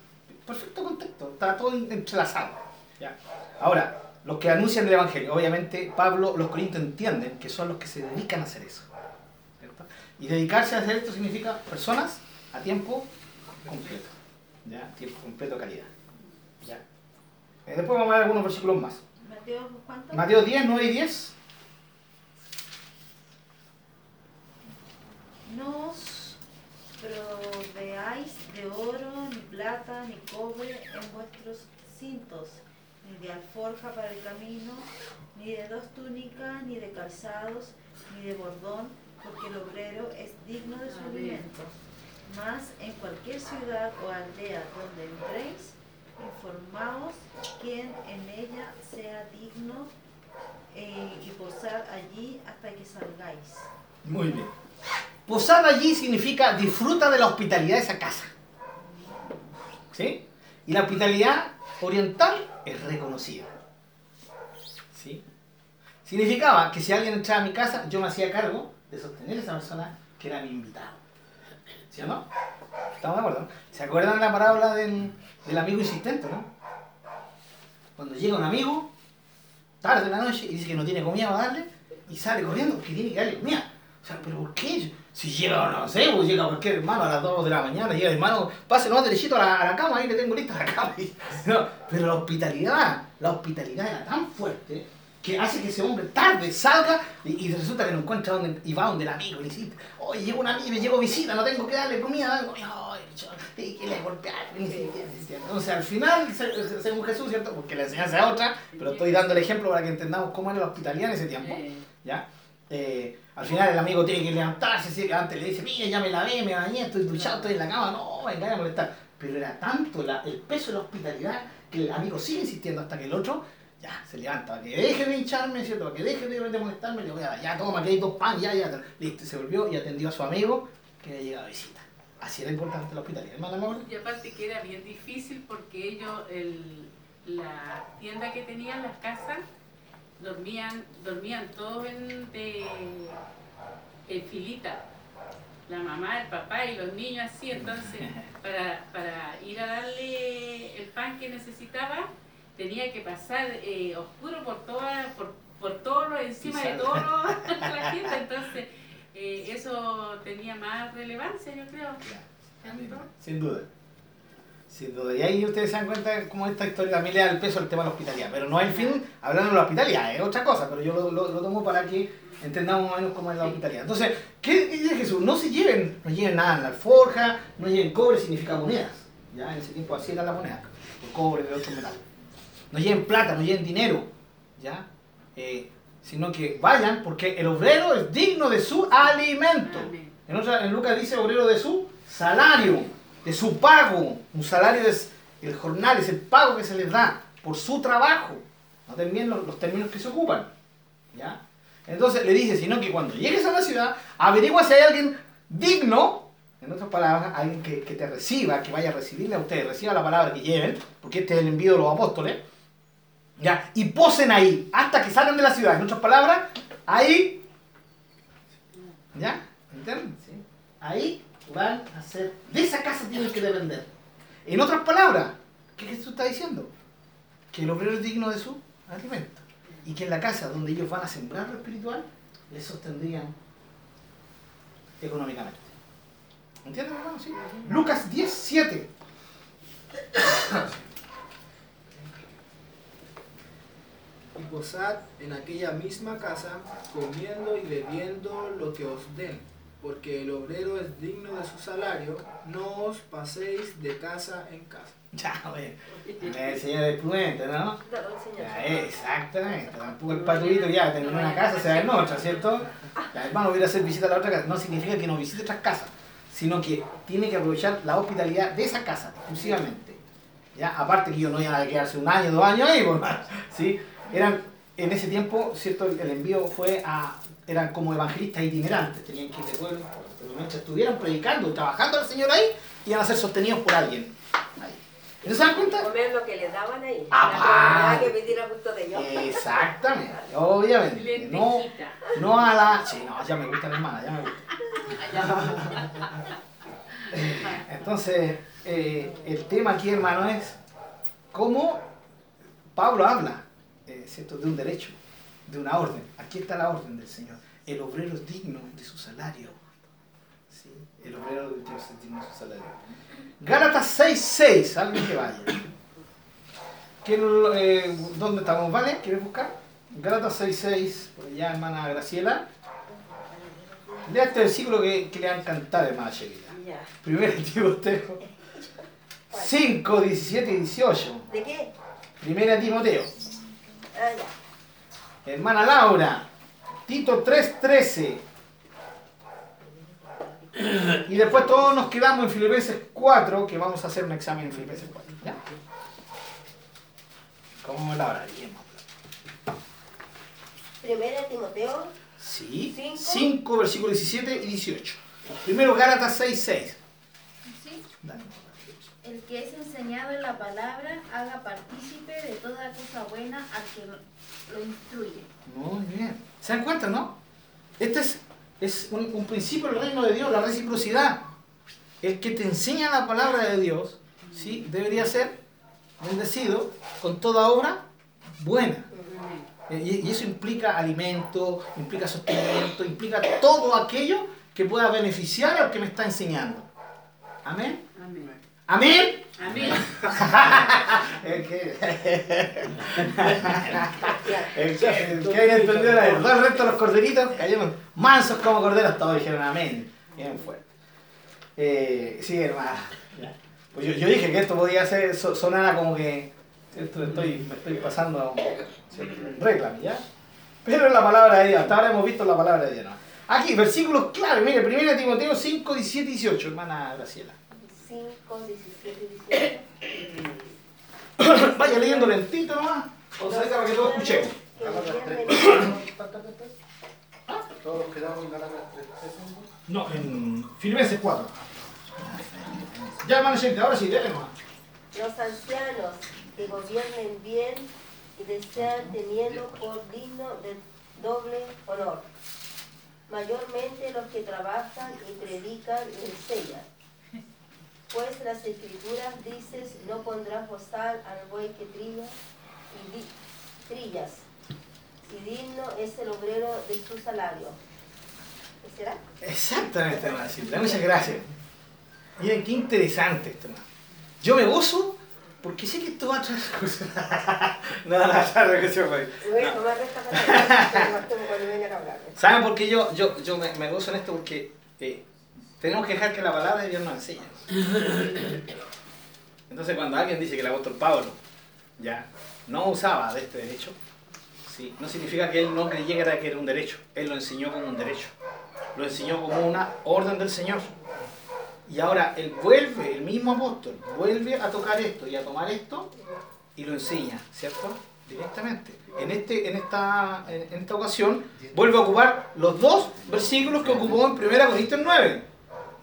Perfecto contexto, está todo entrelazado. ¿Ya? Ahora, los que anuncian el Evangelio, obviamente Pablo, los corintios entienden que son los que se dedican a hacer eso. ¿cierto? Y dedicarse a hacer esto significa personas a tiempo completo. ¿ya? Tiempo completo, calidad. ¿ya? Eh, después vamos a ver algunos versículos más. Mateo, ¿cuánto? Mateo 10, 9 y 10. No os proveáis de oro, ni plata, ni cobre en vuestros cintos, ni de alforja para el camino, ni de dos túnicas, ni de calzados, ni de bordón, porque el obrero es digno de su alimento. Mas en cualquier ciudad o aldea donde entréis, informaos quién en ella sea digno eh, y posad allí hasta que salgáis. Muy bien. Posar allí significa disfruta de la hospitalidad de esa casa. ¿Sí? Y la hospitalidad oriental es reconocida. ¿Sí? Significaba que si alguien entraba a mi casa, yo me hacía cargo de sostener a esa persona que era mi invitado. ¿Sí o no? ¿Estamos de acuerdo? ¿Se acuerdan la parábola del, del amigo insistente, no? Cuando llega un amigo, tarde de la noche, y dice que no tiene comida para darle, y sale corriendo porque tiene que darle comida. O sea, ¿pero por qué? Si llega, no sé, pues llega cualquier hermano a las 2 de la mañana, llega el hermano, pase nomás derechito a la, a la cama, ahí le tengo lista la cama. Y- no, pero la hospitalidad, la hospitalidad era tan fuerte que hace que ese hombre tarde salga y, y resulta que no encuentra dónde, y va donde el amigo y le dice, oye, llegó un amigo, me llegó visita, no tengo que darle comida, yo- y que le golpearon, y se- se- se- Entonces al final, se- se- según Jesús, ¿cierto? Porque la enseñanza es otra, pero estoy dando el ejemplo para que entendamos cómo era la hospitalidad en ese tiempo. ¿ya? Eh, al final el amigo tiene que levantarse, antes le dice, mira, ya me lavé, me bañé, estoy duchado, estoy en la cama, no, venga a molestar. Pero era tanto la- el peso de la hospitalidad que el amigo sigue insistiendo hasta que el otro ya se levanta, que deje de hincharme, ¿cierto? para que deje de, molestarme, le voy a dar, ya toma, que hay dos pan, ya, ya, listo, se volvió y atendió a su amigo que había llegado a visita. Así era importante la hospitalidad, hermana amor. Y aparte que era bien difícil porque ellos, el, la tienda que tenían, las casas, dormían, dormían todos en, de, en filita. la mamá, el papá y los niños así, entonces para, para ir a darle el pan que necesitaba, tenía que pasar eh, oscuro por toda, por, por todo lo encima de todo lo- la gente, entonces eh, eso tenía más relevancia, yo creo. Sin duda. Duda. Y ahí ustedes se dan cuenta cómo esta historia también le da el peso al tema de la hospitalidad. Pero no es el fin hablando de la hospitalidad, es otra cosa, pero yo lo, lo- lo tomo para que entendamos más o menos cómo es la hospitalidad. Entonces, ¿qué dice Jesús? No se lleven, no lleven nada en la alforja, no lleven cobre, significa monedas. Ya en ese tiempo así era la moneda, el cobre de otro metal. No lleven plata, no lleven dinero, ¿ya? Eh, sino que vayan porque el obrero es digno de su alimento. Amén. En, otra, en Lucas dice obrero de su salario, de su pago. Un salario es el jornal, es el pago que se les da por su trabajo. No también los, los términos que se ocupan. ¿ya? Entonces le dice, sino que cuando llegues a la ciudad, averigua si hay alguien digno, en otras palabras, alguien que, que te reciba, que vaya a recibirle a ustedes, reciba la palabra que lleven, porque este es el envío de los apóstoles. ¿ya? Y posen ahí hasta que salgan de la ciudad. En otras palabras, ahí ¿Ya? ¿Entienden? Sí. Ahí van a ser, de esa casa tienen que depender. En otras palabras, ¿qué Jesús está diciendo? Que el obrero es digno de su alimento. Y que en la casa donde ellos van a sembrar lo espiritual, les sostendrían económicamente. ¿Entienden, hermano? Sí. Lucas 10, 7. Y posad en aquella misma casa, comiendo y bebiendo lo que os den, porque el obrero es digno de su salario, no os paséis de casa en casa. Ya, oye. El señor es prudente, ¿no? Ya, exactamente. Tampoco el patrullito ya terminó una casa, se va en otra, ¿cierto? Ya, hermano, voy a ir a hacer visita a la otra casa. No significa que no visite otras casas, sino que tiene que aprovechar la hospitalidad de esa casa, exclusivamente. ¿Ya? Aparte que ellos no iban a quedarse un año, dos años ahí, por más. ¿sí? Eran, en ese tiempo, ¿cierto? El envío fue a. Eran como evangelistas itinerantes, tenían que ir de pueblo, pero mientras estuvieran predicando, trabajando al Señor ahí, iban a ser sostenidos por alguien. Ahí. ¿No se dan cuenta? Comer lo que le daban ahí. Ah, la que pedir a gusto de ellos. Exactamente, obviamente. No, Lentejita. no a la. Sí, no, ya me gusta mi hermana, ya me gusta. Entonces, eh, el tema aquí, hermano, es cómo Pablo habla, eh, ¿cierto?, de un derecho, de una orden. Aquí está la orden del Señor. El obrero es digno de su salario. ¿Sí? El obrero de Dios es digno de su salario. Gálatas 6.6, alguien que vaya. ¿Quién, eh, ¿Dónde estamos? ¿Vale? ¿Quieres buscar? Gálatas 6.6, por allá, hermana Graciela. Lea este versículo que, que le va a encantar, hermana Shelita. Ya. Primero Timoteo 5, 17 y 18. ¿De qué? Primera Timoteo. Ah, ya. Hermana Laura, Tito 3, 13. Y después todos nos quedamos en Filipenses 4, que vamos a hacer un examen en Filipenses 4. ¿Ya? ¿Cómo Laura? Bien. Primera de Timoteo. Sí, Cinco. 5, versículos 17 y 18. Primero Gálatas 6, 6. ¿Sí? Dale. El que es enseñado en la palabra haga partícipe de toda cosa buena al que lo instruye. Muy bien. ¿Se dan cuenta, no? Este es, es un, un principio del reino de Dios, la reciprocidad. El que te enseña la palabra de Dios, ¿sí? Debería ser bendecido con toda obra buena. Y, y eso implica alimento, implica sostenimiento, implica todo aquello que pueda beneficiar al que me está enseñando. Amén. Amén. Amén. Amén. Es que, el que, haya entendido la verdad, el resto de los corderitos cayeron mansos como corderos, todos dijeron amén. Bien fuerte. Eh, sí, hermano. Pues yo, yo dije que esto podía ser, so- sonar como que ¿cierto? Estoy, me estoy pasando réclame, ¿ya? Pero en la palabra de Dios, hasta ahora hemos visto la palabra de Dios. ¿no? Aquí, versículos claros, mire, 1 Timoteo 5, 17 y 18, hermana Graciela. 5, 17 y 18. Vaya leyendo lentito nomás, o sea, para que todos escuchemos. Todos quedamos en Galatas 3. No, en Filipenses 4. Ya, hermano Sheila, ahora sí, déjenme los ancianos que gobiernen bien y desean teniendo por digno de doble honor. mayormente los que trabajan y predican y enseñan. Pues las escrituras dices, no pondrás bozal al buey que trilla y di- trillas, y digno es el obrero de su salario. ¿Qué será? Exactamente, Silvia. Muchas gracias. Miren, qué interesante esto. Yo me gozo porque sé que esto va a traer cosas. no, no, no, que se fue. ¿Saben por qué yo, yo, yo me, me gozo en esto? Porque eh, tenemos que dejar que la palabra de Dios nos enseñe. Entonces, cuando alguien dice que el apóstol Pablo ya no usaba de este derecho, ¿sí? no significa que él no creyera que era un derecho. Él lo enseñó como un derecho. Lo enseñó como una orden del Señor. Y ahora él vuelve, el mismo apóstol, vuelve a tocar esto y a tomar esto y lo enseña, ¿cierto? Directamente. En, este, en, esta, en, esta ocasión vuelve a ocupar los dos versículos que ocupó en 1 Corintios 9.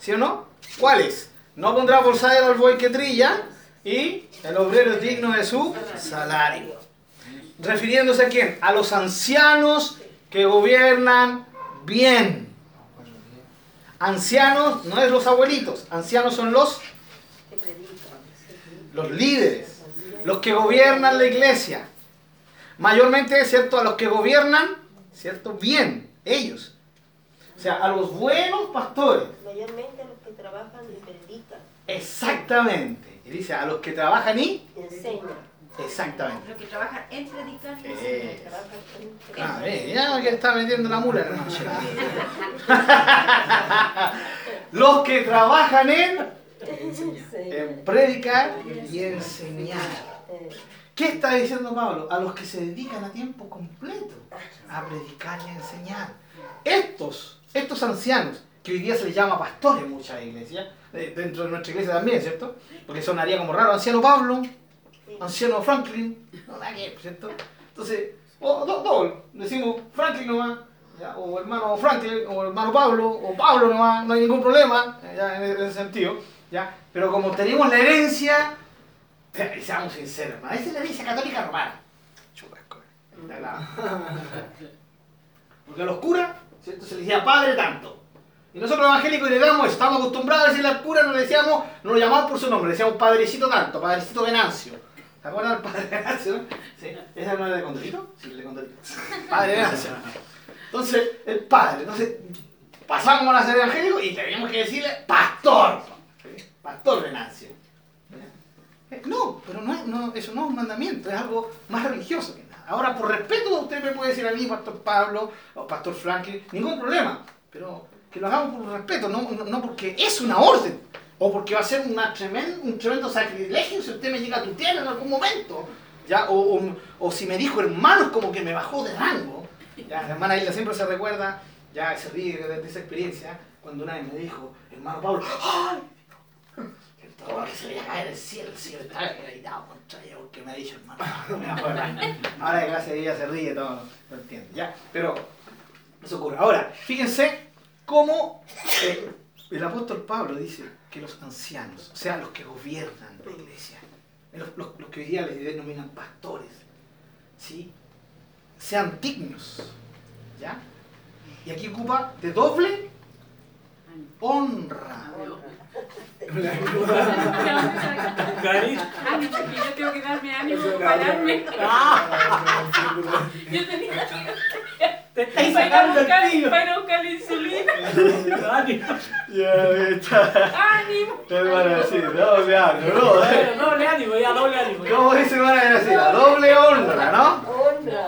¿Sí o no? ¿Cuáles? No pondrá bolsadero al buey que trilla y el obrero es digno de su salario. Refiriéndose a quién? A los ancianos que gobiernan bien. Ancianos no es los abuelitos, ancianos son los, los líderes, los que gobiernan la iglesia. Mayormente, ¿cierto? A los que gobiernan, ¿cierto? Bien, ellos. O sea, a los buenos pastores. Mayormente los que trabajan y predican, Exactamente. Y dice, a los que trabajan y... enseñan. Exactamente. Los que trabajan en predicar y Eh. enseñar. Trabajan en Ah, ve, ya que está metiendo la mula, hermano. Los que trabajan en, en predicar y enseñar. Eh, ¿Qué está diciendo Pablo? A los que se dedican a tiempo completo a predicar y a enseñar. Estos, estos ancianos, que hoy día se les llama pastores en muchas iglesias, eh, dentro de nuestra iglesia también, ¿cierto? Porque sonaría como raro, anciano Pablo, anciano Franklin, no, nada que ¿cierto? Entonces, o do- doble, decimos Franklin nomás, ya, o hermano Franklin, o hermano Pablo, o Pablo nomás, no hay ningún problema, ya, en ese sentido, ¿ya? Pero como tenemos la herencia, seamos sinceros, hermano, esa es la herencia católica romana. Churrasco, está claro. Porque a los curas, ¿cierto? Se les decía padre tanto. Y nosotros evangélicos heredamos eso, estamos acostumbrados a decirle al cura, no le decíamos, no lo llamamos por su nombre, le decíamos padrecito tanto, padrecito Venancio. ¿Se acuerdan del padre Venancio? Sí. ¿Esa no era de Condorito? Sí, de Condorito. Padre Venancio. Entonces, el padre. Entonces, pasamos a ser evangélicos y teníamos que decirle pastor. Pastor Venancio. Eh, No, pero no no, eso no es un mandamiento, es algo más religioso. Ahora, por respeto, usted me puede decir a mí, Pastor Pablo o Pastor Franklin, ningún problema. Pero que lo hagamos por respeto, no, no, porque es una orden. O porque va a ser una tremen- un tremendo sacrilegio si usted me llega a tutear en algún momento. ¿ya? O, o- o si me dijo hermanos, como que me bajó de rango. ¿ya? La hermana Isla siempre se recuerda, ya se ríe de, de esa experiencia, cuando una vez me dijo, hermano Pablo, ¡ay! Todo lo que se le iba a caer del cielo, el cielo estaba irritado contra ella porque me ha dicho hermano. De. Ahora que gracias a ella se ríe, todo lo entiende. ¿ya? Pero eso ocurre. Ahora, fíjense cómo eh, el apóstol Pablo dice que los ancianos, o sea, los que gobiernan la iglesia, los, los- los que hoy día les denominan pastores, ¿sí? sean dignos. ¿Ya? Y aquí ocupa de doble honra. Ánimo, que yo tengo que darme ánimo para pararme. Yo tenía Te que estáis ir para sacando el tío. para buscar la insulina. Ya, está. ¡Ánimo! Hermana, sí, doble honra, ¿no? Bueno, Doble ánimo, ya, doble ánimo. ¿Cómo dice Graciela? Doble honra, ¿no? honra.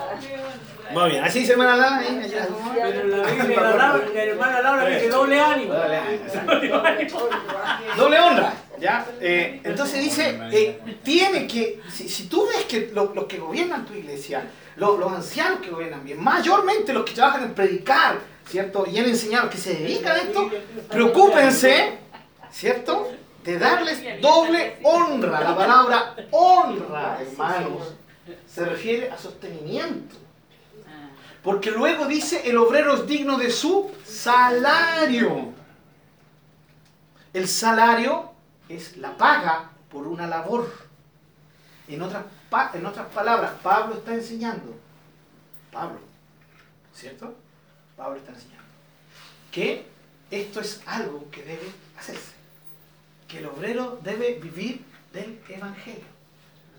Muy bien, así dice hermana. Pero la la, Laura- la hermana Laura dice doble ánimo. Doble ánimo. Doble honra, ¿ya? Eh, entonces dice, eh, tiene que, si, si tú ves que lo- los que gobiernan tu iglesia, lo- los ancianos que gobiernan bien, mayormente los que trabajan en predicar, ¿cierto? Y en enseñar, los que se dedican a esto, preocúpense, ¿cierto? De darles doble honra. La palabra honra, hermanos, se refiere a sostenimiento. Porque luego dice, el obrero es digno de su salario. El salario es la paga por una labor. En otras, palabras, Pablo está enseñando. Pablo, ¿cierto? Pablo está enseñando. que esto es algo que debe hacerse. Que el obrero debe vivir del Evangelio.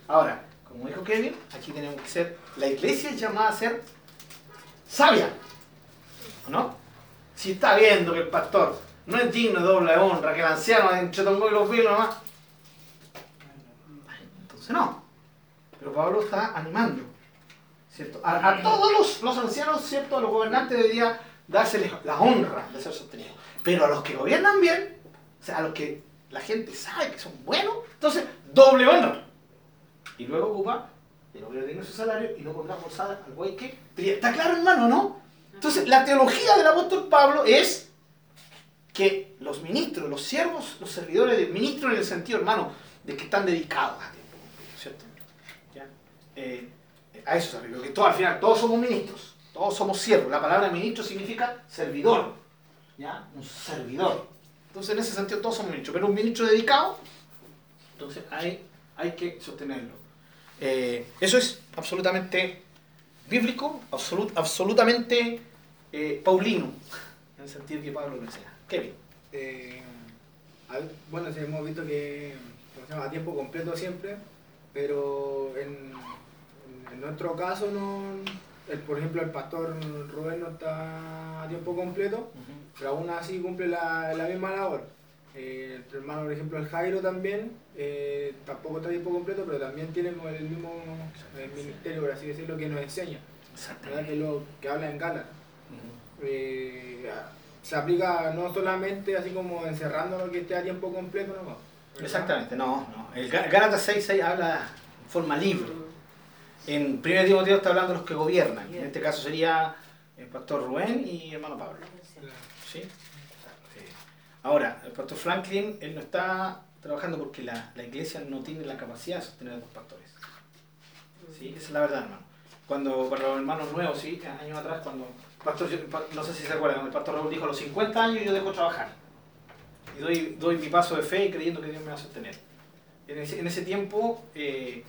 Ahora, como dijo Kevin, aquí tenemos que ser, la iglesia es llamada a ser sabia. ¿O ¿No? Si está viendo que el pastor no es digno de doble honra, que el anciano entretongó y los vino nomás, entonces no. Pero Pablo está animando, ¿cierto? A, todos los, ancianos, ¿cierto? A los gobernantes debería dárseles la honra de ser sostenidos. Pero a los que gobiernan bien, o sea, a los que la gente sabe que son buenos, entonces doble honra. Y luego ocupa el obrero tiene su salario y no pondrá forzada al güey que. ¿Está claro, hermano, no? Entonces, la teología del apóstol Pablo es que los ministros, los siervos, los servidores de ministros en el sentido, hermano, de que están dedicados a tiempo ¿cierto? ¿Ya? Eh, a eso se refiere, que todo, al final todos somos ministros, todos somos siervos. La palabra ministro significa servidor, ¿ya? Un servidor. Entonces, en ese sentido, todos somos ministros, pero un ministro dedicado, entonces hay, hay que sostenerlo. Eh, eso es absolutamente bíblico, absolut- absolutamente eh, paulino, en el sentido que Pablo lo enseña. Kevin. Eh, bueno, sí, hemos visto que a tiempo completo siempre, pero en, en nuestro caso, no, el- por ejemplo, el pastor Rubén no está a tiempo completo, pero aún así cumple la, la misma labor. Eh, tu hermano, por ejemplo, el Jairo también, eh, tampoco está a tiempo completo, pero también tiene como el mismo eh, ministerio, por así decirlo, que nos enseña, ¿verdad? que, es lo, que habla en Gálatas. Eh, se aplica no solamente así como encerrando lo que esté a tiempo completo, no, ¿verdad? Exactamente, no, no. El Gá- Gálatas 6.6 habla en forma libre. En 1 Timoteo está hablando de los que gobiernan. En este caso sería el pastor Rubén y el hermano Pablo. ¿Sí? Ahora, el pastor Franklin, él no está trabajando porque la, la iglesia no tiene la capacidad de sostener a dos pastores. ¿Sí? Esa es la verdad, hermano. Cuando, para los hermanos nuevos, sí, años atrás, cuando, pastor, no sé si se acuerdan, el pastor Raúl dijo, a los 50 años yo dejo trabajar. Y doy, doy mi paso de fe creyendo que Dios me va a sostener. En ese, tiempo, eh,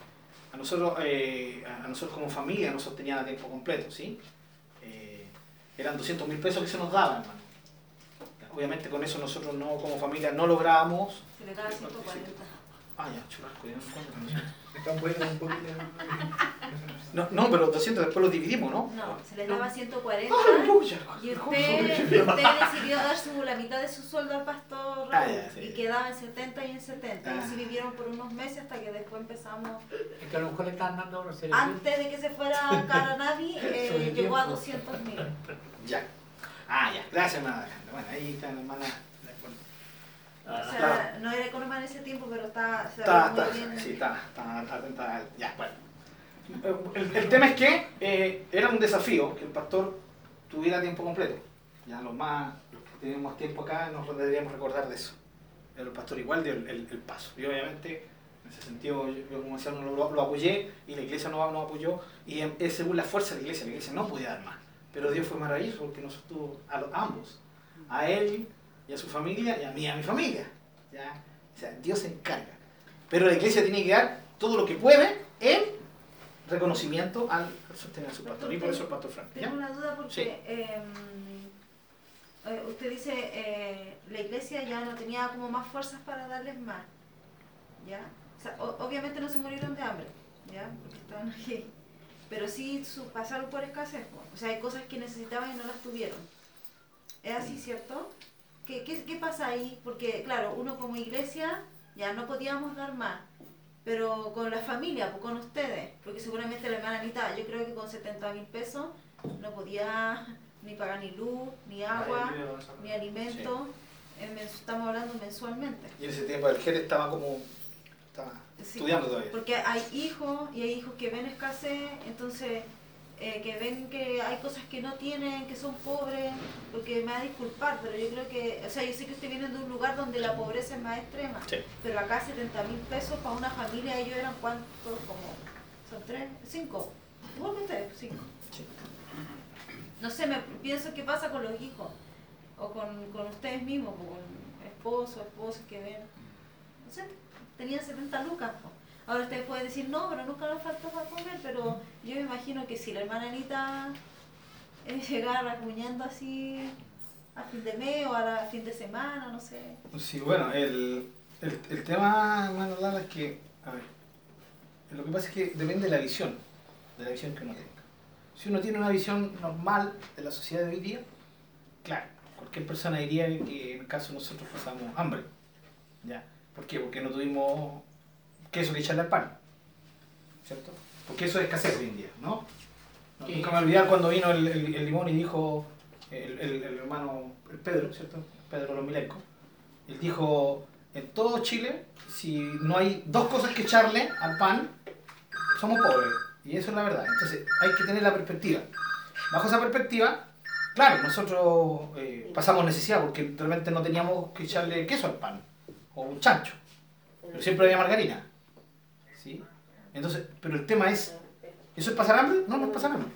a, nosotros, eh, a nosotros como familia nos sostenían a tiempo completo, ¿sí? Eh, eran 200 mil pesos que se nos daban, hermano. Obviamente con eso nosotros no, como familia no lográbamos. Se le da 140. Ah, ya, churrasco, ya no. Están poniendo un poquito. No, no, pero 200 después los dividimos, ¿no? No, se le daba 140. ¡Aleluya! Y usted, usted decidió dar su, la mitad de su sueldo al pastor Ah, Raúl, ya, sí. y quedaba en 70 y en 70. Y Ah. así vivieron por unos meses hasta que después empezamos. Es que a lo mejor le están dando. Antes de que se fuera Caranavi, eh, llegó a tiempo. 200 mil. Ya. Ah, ya. Gracias, hermana Alejandra. Bueno, ahí está la hermana. de acuerdo. O sea, Claro. no era económica en ese tiempo, pero está, se Está, está, muy bien. sí, está, está atenta a Ya, bueno. El, el tema es que eh, era un desafío que el pastor tuviera tiempo completo. Ya los más, los que tenemos tiempo acá nos deberíamos recordar de eso. Pero el pastor igual dio el, el- el paso. Y obviamente, en ese sentido, yo, yo como anciano lo, lo apoyé y la iglesia no, no apoyó. Y es según la fuerza de la iglesia, la iglesia no podía dar más. Pero Dios fue maravilloso porque nos sostuvo a los, ambos. A él y a su familia y a mí y a mi familia. ¿ya? O sea, Dios se encarga. Pero la iglesia tiene que dar todo lo que puede en reconocimiento al, al sostener a su pastor. Y por eso el pastor Frank. ¿ya? Tengo una duda porque Sí. eh, eh, usted dice eh, la iglesia ya no tenía como más fuerzas para darles más, ¿ya? O sea, o- obviamente no se murieron de hambre, ¿ya? Porque estaban aquí. Pero sí su- pasaron por escasez, o sea, hay cosas que necesitaban y no las tuvieron. ¿Es así, cierto? ¿Qué, qué, qué pasa ahí? Porque, claro, uno como iglesia ya no podíamos dar más, pero con la familia, pues con ustedes, porque seguramente la hermana Anita, yo creo que con 70 mil pesos no podía ni pagar ni luz, ni agua, ni alimento, eh, mens- estamos hablando mensualmente. Y en ese tiempo el jefe estaba como Sí, estudiando todavía. Porque hay hijos y hay hijos que ven escasez, entonces eh, que ven que hay cosas que no tienen, que son pobres, porque me va a disculpar, pero yo creo que, o sea, yo sé que usted viene de un lugar donde la pobreza es más extrema, Sí. pero acá 70 mil pesos para una familia, ellos eran cuántos, como, son tres, cinco, igual que ustedes, cinco. Sí. No sé, me pienso qué pasa con los hijos, o con, con ustedes mismos, o con esposos, esposas que ven, no sé, tenían 70 lucas. Ahora ustedes pueden decir, no, pero nunca nos faltó para comer, pero yo me imagino que si la hermana Anita eh, llegara racuñando así a fin de mes o a fin de semana, no sé. Sí, bueno, el, el, el tema, hermano Lala, es que, a ver, lo que pasa es que depende de la visión, de la visión que uno tenga. Si uno tiene una visión normal de la sociedad de hoy día, claro, cualquier persona diría que en el caso nosotros pasamos hambre. ¿Ya? ¿Por qué? Porque no tuvimos queso que echarle al pan. ¿Cierto? Porque eso es escasez hoy en día, ¿no? Nunca me olvidar cuando vino el, el, el limón y dijo el, el, hermano el Pedro, ¿cierto? Pedro Lomilenco. Él dijo, en todo Chile, si no hay dos cosas que echarle al pan, somos pobres. Y eso es la verdad. Entonces hay que tener la perspectiva. Bajo esa perspectiva, claro, nosotros eh, pasamos necesidad porque realmente no teníamos que echarle queso al pan o un chancho. Pero siempre había margarina. ¿Sí? Entonces, pero el tema es, ¿eso es pasar hambre? No, no es pasar hambre.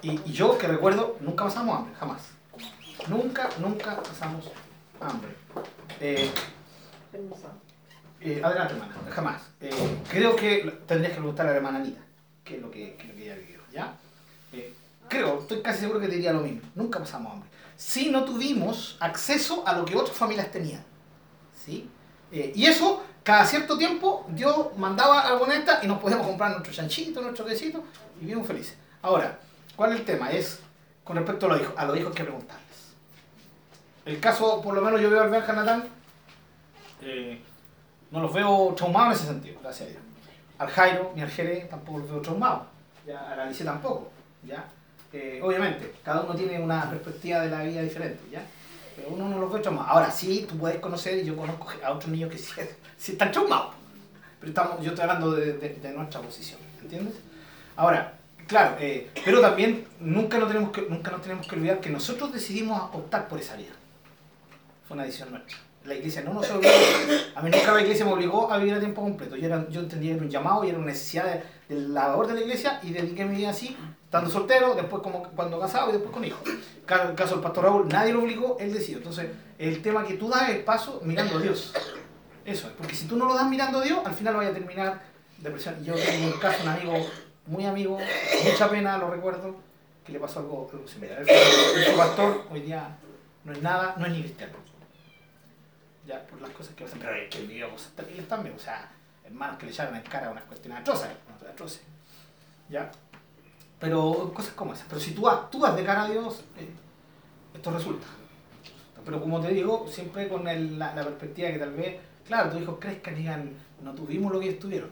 Y, y yo que recuerdo, nunca pasamos hambre, jamás. Nunca, nunca pasamos hambre. Eh, eh, adelante, hermana, jamás. Eh, creo que tendrías que preguntar a la hermana Anita qué es lo que, qué es lo que ella vivió, ¿ya? Eh, creo, estoy casi seguro que te diría lo mismo. Nunca pasamos hambre. Si no tuvimos acceso a lo que otras familias tenían, ¿sí? Eh, y eso, cada cierto tiempo, Dios mandaba en esta y nos podíamos comprar nuestro chanchito, nuestro quesito y vivimos felices. Ahora, ¿cuál es el tema? Es con respecto a los hijos. A los hijos que preguntarles. El caso, por lo menos yo veo al Benja Natán, eh, no los veo traumados en ese sentido, gracias a Dios. Al Jairo ni al Jerez tampoco los veo traumados. Ya, a la Alicia tampoco. ¿ya? Eh, obviamente, cada uno tiene una perspectiva de la vida diferente. ¿ya? Pero uno no los ve traumados. Ahora sí, tú puedes conocer, y yo conozco a otros niños que sí, sí están traumados. Pero estamos, yo estoy hablando de, nuestra posición, ¿entiendes? Ahora, claro, eh, pero también nunca nos, tenemos que, nunca nos tenemos que olvidar que nosotros decidimos optar por esa vida. Fue una decisión nuestra. La iglesia no nos obligó. A mí nunca la iglesia me obligó a vivir a tiempo completo. Yo, era, yo entendía que era un llamado y era una necesidad de, de la labor de la iglesia y dediqué mi vida así, estando soltero, después como cuando casado y después con hijos. Ca- El caso del pastor Raúl, nadie lo obligó, él decidió. Entonces, el tema que tú das el paso mirando a Dios. Eso es, porque si tú no lo das mirando a Dios, al final vaya a terminar depresión. Yo tengo un caso, un amigo, muy amigo, mucha pena, lo recuerdo, que le pasó algo, similar. Fue pastor, hoy día no es nada, no es ni cristiano. Ya, por las cosas que pasan, pero es que él vivió cosas terribles también, o sea, hermanos que le echaron en cara unas cuestiones atroces, atroces. Ya, pero cosas como esas. Pero si tú actúas de cara a Dios, eh, esto resulta. Pero como te digo, siempre con el- la, la perspectiva que tal vez, claro, tus hijos crezcan y digan, no tuvimos lo que ellos tuvieron.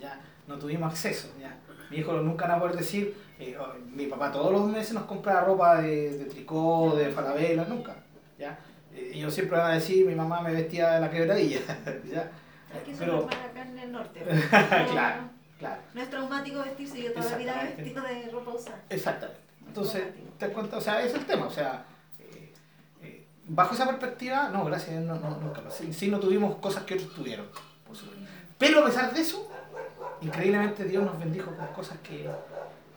Ya, no tuvimos acceso. Ya. Mi hijo nunca va a poder decir, eh, oh, mi papá todos los meses nos compra ropa de, de tricot, de falabella, nunca. ¿ya? Eh, Ellos siempre van a decir, mi mamá me vestía de la quebradilla. ¿ya? Es que eso Pero- no es acá en el norte. Claro. Claro. No es traumático vestirse, yo toda la vida vestido de ropa usada. Exactamente. Entonces, te das cuenta, o sea, ese es el tema, o sea, eh, eh, bajo esa perspectiva, no, gracias, no, no, nunca más. Sí, sí no tuvimos cosas que otros tuvieron, por supuesto. Pero a pesar de eso, increíblemente Dios nos bendijo con cosas que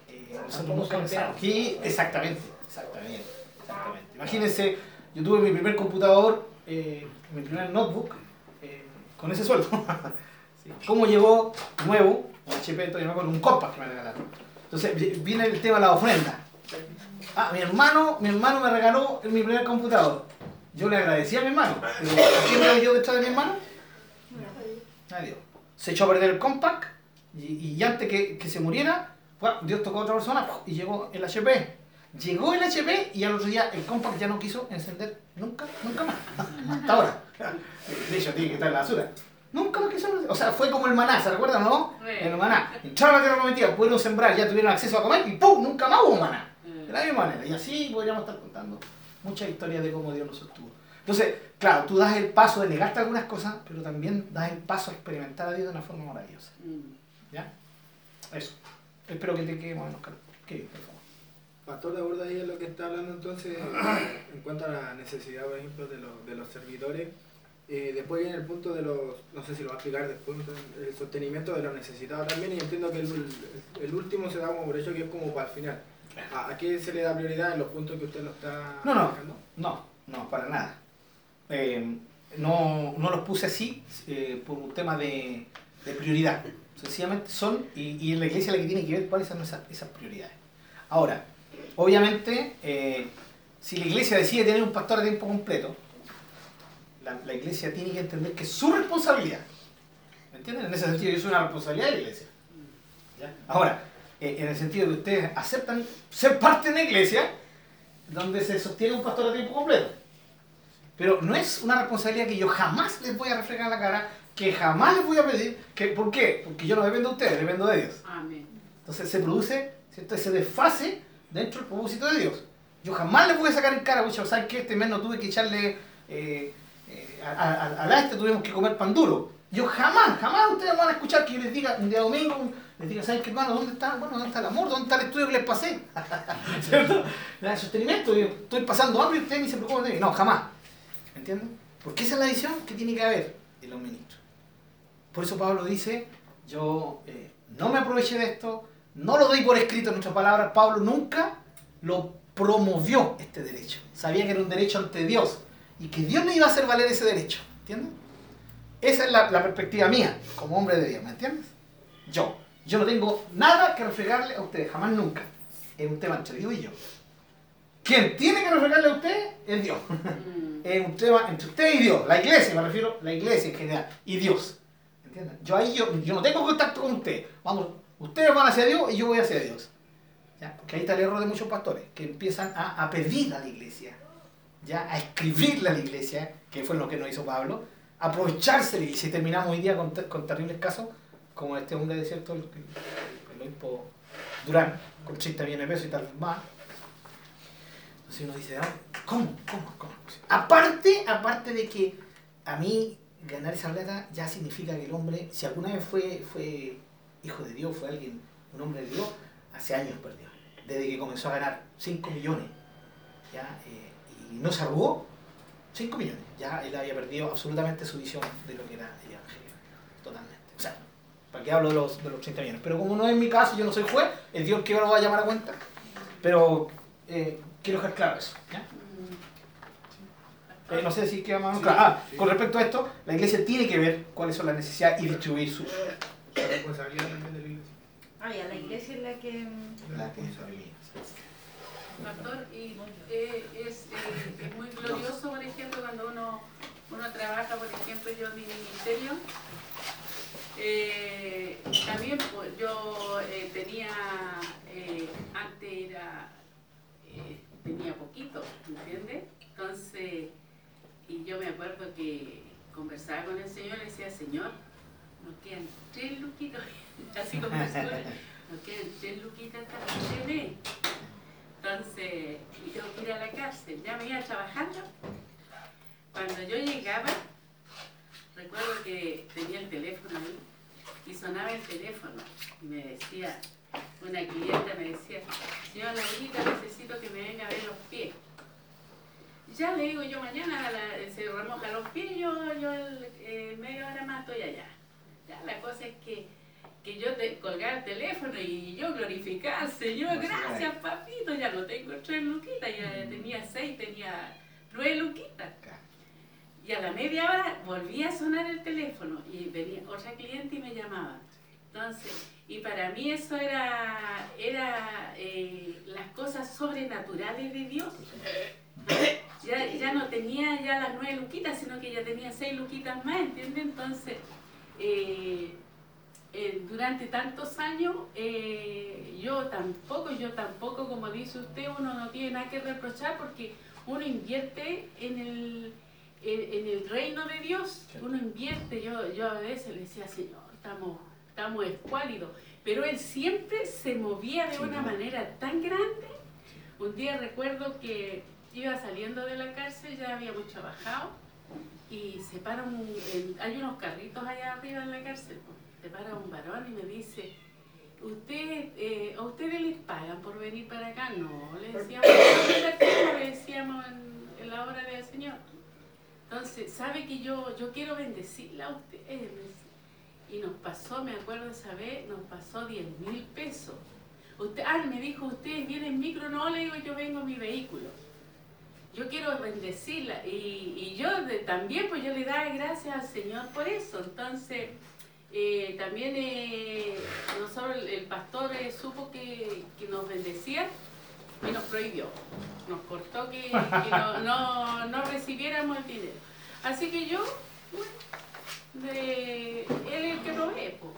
eh, nosotros nunca pensábamos. Sí, exactamente, exactamente, exactamente. Imagínense, yo tuve mi primer computador, eh, mi primer notebook, eh, con ese sueldo. ¿Cómo llegó nuevo, un HP, todavía me acuerdo, un Compact que me regalaron? Entonces vi- viene el tema de la ofrenda. Ah, mi hermano, mi hermano me regaló mi primer computador. Yo le agradecí a mi hermano. ¿a quién me yo detrás de mi hermano? Nadie. Se echó a perder el compact y, y antes que, que se muriera, Dios tocó a otra persona y llegó el HP. Llegó el HP y al otro día el compact ya no quiso encender nunca, nunca más. Hasta ahora. De hecho, tiene que estar en la basura. Nunca más quiso. O sea, fue como el maná, ¿se recuerdan no? Sí. El maná. Entraron a la tierra prometida, pudieron sembrar, ya tuvieron acceso a comer y ¡pum! Nunca más hubo maná. De la misma manera. Y así podríamos estar contando muchas historias de cómo Dios nos sostuvo. Entonces, claro, tú das el paso de negarte algunas cosas, pero también das el paso a experimentar a Dios de una forma maravillosa. ¿Ya? Eso. Espero que te quede más o menos claro. Kevin, por favor. Pastor, de acuerdo ahí en lo que está hablando entonces, en cuanto a la necesidad, por ejemplo, de, los- de los servidores, eh, después viene el punto de los, no sé si lo va a explicar después, el sostenimiento de los necesitados también, y entiendo que el, el último se da como por hecho que es como para el final. ¿A, a qué se le da prioridad en los puntos que usted lo está No, no. No, no, para nada. Eh, no, no los puse así eh, por un tema de, de prioridad. Sencillamente son, y, y en la iglesia la que tiene que ver cuáles son esas, esas prioridades. Ahora, obviamente, si la iglesia decide tener un pastor a tiempo completo, la, la iglesia tiene que entender que es su responsabilidad. ¿Me entienden? En ese sentido, es una responsabilidad de la iglesia. ¿Ya? Ahora, eh, en el sentido de que ustedes aceptan ser parte de una iglesia donde se sostiene un pastor a tiempo completo. Pero no es una responsabilidad que yo jamás les voy a reflejar en la cara, que jamás les voy a pedir. Que, ¿Por qué? Porque yo no dependo de ustedes, dependo de Dios. Amén. Entonces se produce ¿cierto? ese desfase dentro del propósito de Dios. Yo jamás les voy a sacar en cara, muchachos, ¿sabes qué? Este mes no tuve que echarle eh, a, a, a la este, tuvimos que comer pan duro. Yo jamás, jamás ustedes van a escuchar que yo les diga un día domingo, les diga, ¿saben qué hermano? ¿Dónde está? Bueno, ¿dónde está el amor? ¿Dónde está el estudio que les pasé? ¿Cierto? El sostenimiento, yo estoy pasando hambre y ustedes ni se preocupan de mí. No, jamás. ¿Entienden? Porque esa es la visión que tiene que haber en los ministros. Por eso Pablo dice, yo eh, no me aproveché de esto, no lo doy por escrito en nuestras palabras. Pablo nunca lo promovió este derecho. Sabía que era un derecho ante Dios y que Dios le iba a hacer valer ese derecho. ¿Entiendes? Esa es la, la perspectiva mía como hombre de Dios, ¿me entiendes? Yo. Yo no tengo nada que reflejarle a ustedes, jamás nunca. Es un tema entre Dios y yo. Quien tiene que reflejarle a usted es Dios. Mm. Es un tema entre usted y Dios. La iglesia, me refiero, la iglesia en general. Y Dios. ¿Entienden? Yo ahí yo, yo no tengo contacto con usted. Vamos, ustedes van hacia Dios y yo voy hacia Dios. ¿Ya? Porque ahí está el error de muchos pastores, que empiezan a, a pedir a la iglesia, ¿ya? a escribirle a la iglesia, que fue lo que nos hizo Pablo, aprovecharse y si terminamos hoy día con, te- con terribles casos, como este hombre de cierto, el, el, el obispo Durán, con 30 millones de pesos y tal más. Entonces uno dice, ah, ¿cómo? ¿Cómo? ¿Cómo? Aparte, aparte de que a mí ganar esa plata ya significa que el hombre, si alguna vez fue, fue hijo de Dios, fue alguien, un hombre de Dios, hace años perdió. Desde que comenzó a ganar 5 millones, ¿ya? Eh, y no se arrugó, 5 millones. Ya él había perdido absolutamente su visión de lo que era el Evangelio. Totalmente. O sea, ¿para qué hablo de los, de los 30 millones? Pero como no es mi caso, yo no soy juez, el Dios que yo lo va a llamar a cuenta. Pero eh, quiero dejar claro eso. ¿ya? Eh, no sé si queda más claro. Ah, con respecto a esto, la iglesia tiene que ver cuáles son las necesidades y distribuir sus. La responsabilidad también de la iglesia. Ah, ya, la iglesia es la que... La que- Pastor, y eh, es, eh, es muy glorioso, por ejemplo, cuando uno, uno trabaja, por ejemplo, yo en mi ministerio, eh, también pues, yo tenía, antes era, tenía poquito, ¿entiendes? Entonces, y yo me acuerdo que conversaba con el Señor y decía, Señor, nos quedan tres luquitos, así como nos quedan tres luquitas hasta el. Entonces, y tengo a la cárcel. Ya me iba trabajando. Cuando yo llegaba, recuerdo que tenía el teléfono ahí y sonaba el teléfono y me decía, una clienta me decía, señora necesito que me venga a ver los pies. Ya le digo yo mañana, se remojan los pies, yo, yo eh, media hora más estoy allá. La cosa es que que yo te colgaba el teléfono y yo glorificaba al Señor, gracias papito, ya no tengo tres luquitas, ya tenía seis, tenía nueve luquitas. Y a la media hora volvía a sonar el teléfono y venía otra cliente y me llamaba. Entonces, y para mí eso era, era eh, las cosas sobrenaturales de Dios. Ya, ya no tenía ya las nueve luquitas, sino que ya tenía seis luquitas más, ¿entiendes? Entonces, eh, eh, durante tantos años, eh, yo tampoco, yo tampoco, como dice usted, uno no tiene nada que reprochar porque uno invierte en el, en, en el reino de Dios, uno invierte, yo, yo a veces le decía, Señor, estamos, estamos escuálidos, pero él siempre se movía de una manera tan grande. Un día recuerdo que iba saliendo de la cárcel, ya habíamos trabajado, y se para un, el- hay unos carritos allá arriba en la cárcel, pues, para un varón y me dice, ¿Usted, eh, ¿a ustedes les pagan por venir para acá? No, le decíamos, le decíamos en, la obra del Señor. Entonces, ¿sabe que yo, yo quiero bendecirla a usted? me decía. Y nos pasó, me acuerdo esa vez, nos pasó 10 mil pesos. Usted, ah, me dijo, ¿ustedes vienen en micro? No, le digo, yo vengo en mi vehículo. Yo quiero bendecirla. Y, y yo también, pues yo le daba gracias al Señor por eso. Entonces, eh, también eh, nosotros, el, pastor eh, supo que, que nos bendecía y nos prohibió. Nos cortó que, no, no, no recibiéramos el dinero. Así que yo, bueno, de, él el que provee, po.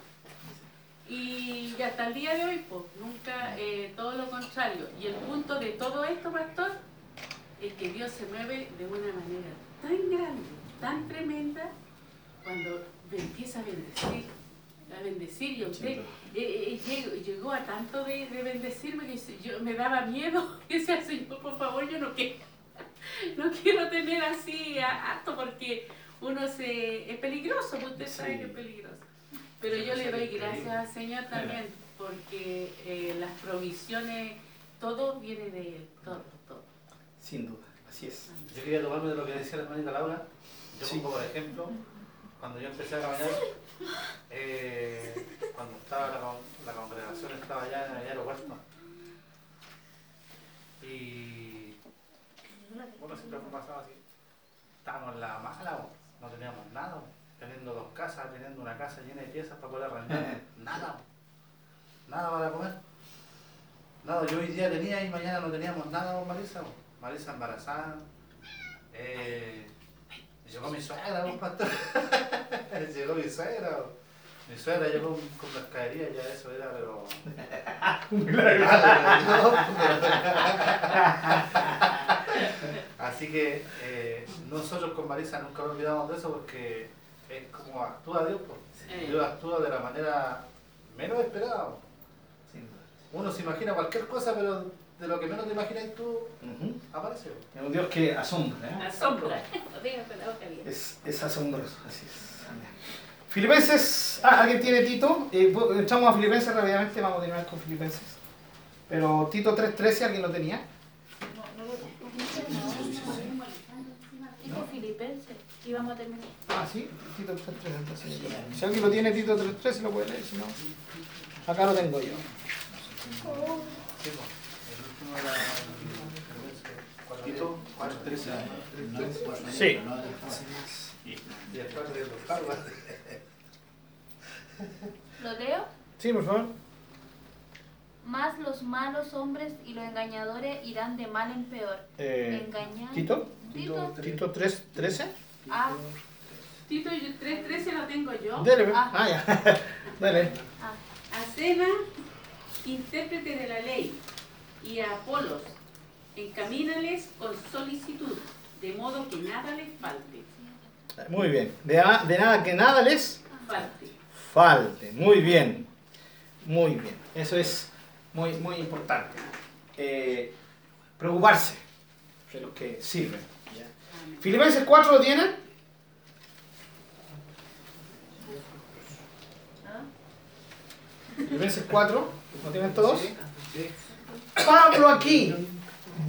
Y hasta el día de hoy, pues, nunca, eh, todo lo contrario. Y el punto de todo esto, pastor, es que Dios se mueve de una manera tan grande, tan tremenda, cuando me empieza a bendecir, a bendecir y a usted eh, eh, llegó, llegó a tanto de, de bendecirme que yo me daba miedo que sea Señor, por favor, yo no quiero, no quiero tener así harto porque uno se es peligroso, pues usted sabe que es peligroso. Pero yo le doy gracias al Señor también porque eh, las provisiones, todo viene de Él, todo, todo. Sin duda, así es. Yo quería tomarme de lo que decía la hermanita Laura. Yo Sí. pongo por ejemplo, cuando yo empecé a caminar, eh, cuando estaba la, la congregación estaba allá en el aeropuerto. Y bueno, siempre me pasaba así. Estábamos en la mala, no teníamos nada, teniendo dos casas, teniendo una casa llena de piezas para poder arrendar. Nada, nada para comer. Nada, yo hoy día tenía y mañana no teníamos nada con Marisa. Marisa embarazada. Eh, llegó mi suegra, un pastor. llegó mi suegra. Mi suegra llegó con, con mercadería, ya eso era, pero. Así que eh, nosotros con Marisa nunca nos olvidamos de eso porque es como actúa Dios. pues. Dios actúa de la manera menos esperada. Uno se imagina cualquier cosa, pero de lo que menos te imaginas tú, aparece. Es un Dios que asombra, ¿eh? Asombra. Lo. Es, es asombroso, así es. Filipenses, ah, ¿alguien tiene Tito? Eh, echamos a Filipenses rápidamente, vamos a terminar con Filipenses. Pero Tito 3.13, ¿alguien lo tenía? Dijo Filipenses. Y vamos a terminar. Ah, sí, Tito 3.13. entonces, Si alguien lo tiene, Tito 3.13 lo puede leer, si no, acá lo tengo yo. Sí, bo. 4.13. Sí. ¿Lo leo? Sí, por favor. Más los malos hombres y los engañadores irán de mal en peor. Eh, Engañar. ¿Tito? Tito. ¿Tito 3.13? Ah, Tito yo 3.13 lo tengo yo. Dele, Ah. ah, ya. Dale. ah. A Sena, intérprete de la ley, y a Apolos, encamínales con solicitud, de modo que nada les falte. Muy bien. De, nada que nada les Falte. falte. Muy bien. Muy bien. Eso es muy, muy importante. Eh, preocuparse de los que. Amén. Filipenses 4 lo tienen. Filipenses 4, ¿lo tienen todos? Pablo aquí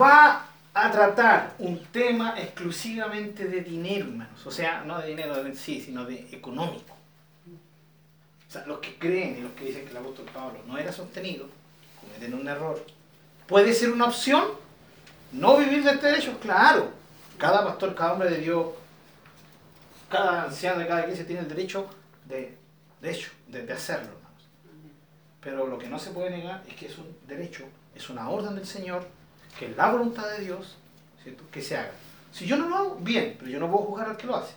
va a tratar un tema exclusivamente de dinero, hermanos. O sea, no de dinero en sí, sino de económico. O sea, los que creen y los que dicen que el apóstol Pablo no era sostenido, cometen un error. ¿Puede ser una opción? ¿No vivir de este derecho? Claro. Cada pastor, cada hombre de Dios, cada anciano de cada iglesia tiene el derecho de, de hecho, de, hacerlo, hermanos. Pero lo que no se puede negar es que es un derecho, es una orden del Señor, que es la voluntad de Dios, ¿cierto? que se haga. Si yo no lo hago, bien, pero yo no puedo juzgar al que lo hace.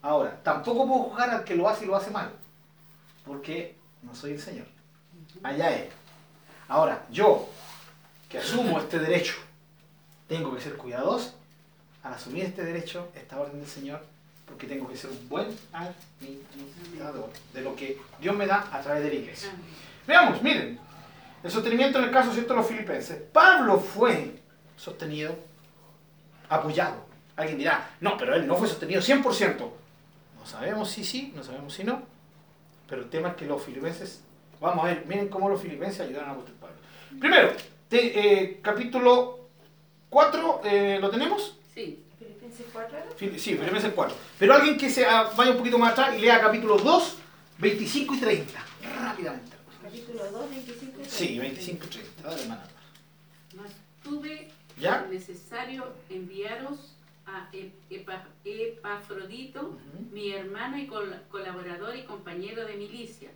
Ahora, tampoco puedo juzgar al que lo hace y lo hace mal, porque no soy el Señor. Allá él. Ahora, yo, que asumo este derecho, tengo que ser cuidadoso al asumir este derecho, esta orden del Señor, porque tengo que ser un buen administrador de lo que Dios me da a través de la iglesia. Veamos, miren, el sostenimiento en el caso ¿cierto? de los filipenses. Pablo fue sostenido, apoyado. Alguien dirá, no, pero él no fue sostenido 100%. No sabemos si sí, no sabemos si no. Pero el tema es que los filipenses, vamos a ver, miren cómo los filipenses ayudaron a apóstol Pablo. Primero, te- eh, capítulo 4, eh, ¿lo tenemos? Sí. Filipenses 4 era. Fili- Sí, Filipenses 4. Pero alguien que se ah, vaya un poquito más atrás y lea capítulo 2, 25 y 30. Rápidamente. Capítulo 2, 25 y Sí, 25 y 30. Dale, hermana. Mas tuve ¿Ya? necesario enviaros a Ep- Epa- Epafrodito, mi hermano y col- colaborador y compañero de milicia,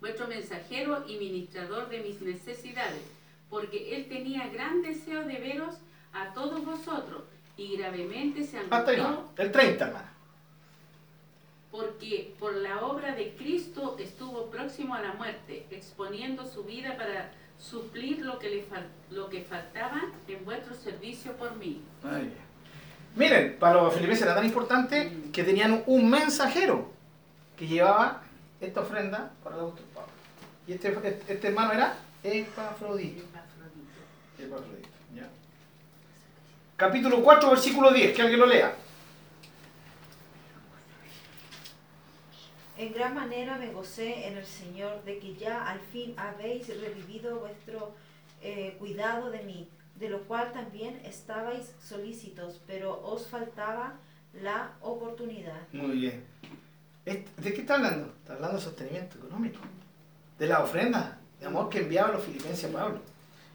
vuestro mensajero y ministrador de mis necesidades, porque él tenía gran deseo de veros a todos vosotros, y gravemente se Hasta ahí angustió va. El 30, hermana. Porque por la obra de Cristo estuvo próximo a la muerte, exponiendo su vida para suplir lo que, le fal- lo que faltaba en vuestro servicio por mí. Bien. Miren, para los filipenses era tan importante que tenían un mensajero que llevaba esta ofrenda para el apóstol Pablo. Y este, este, este hermano era Epafrodito. Epafrodito, ¿ya? Capítulo 4, versículo 10, que alguien lo lea. En gran manera me gocé en el Señor de que ya al fin habéis revivido vuestro eh, cuidado de mí, de lo cual también estabais solícitos, pero os faltaba la oportunidad. Muy bien. ¿De qué está hablando? Está hablando de sostenimiento económico. De la ofrenda de amor que enviaban los filipenses a Pablo.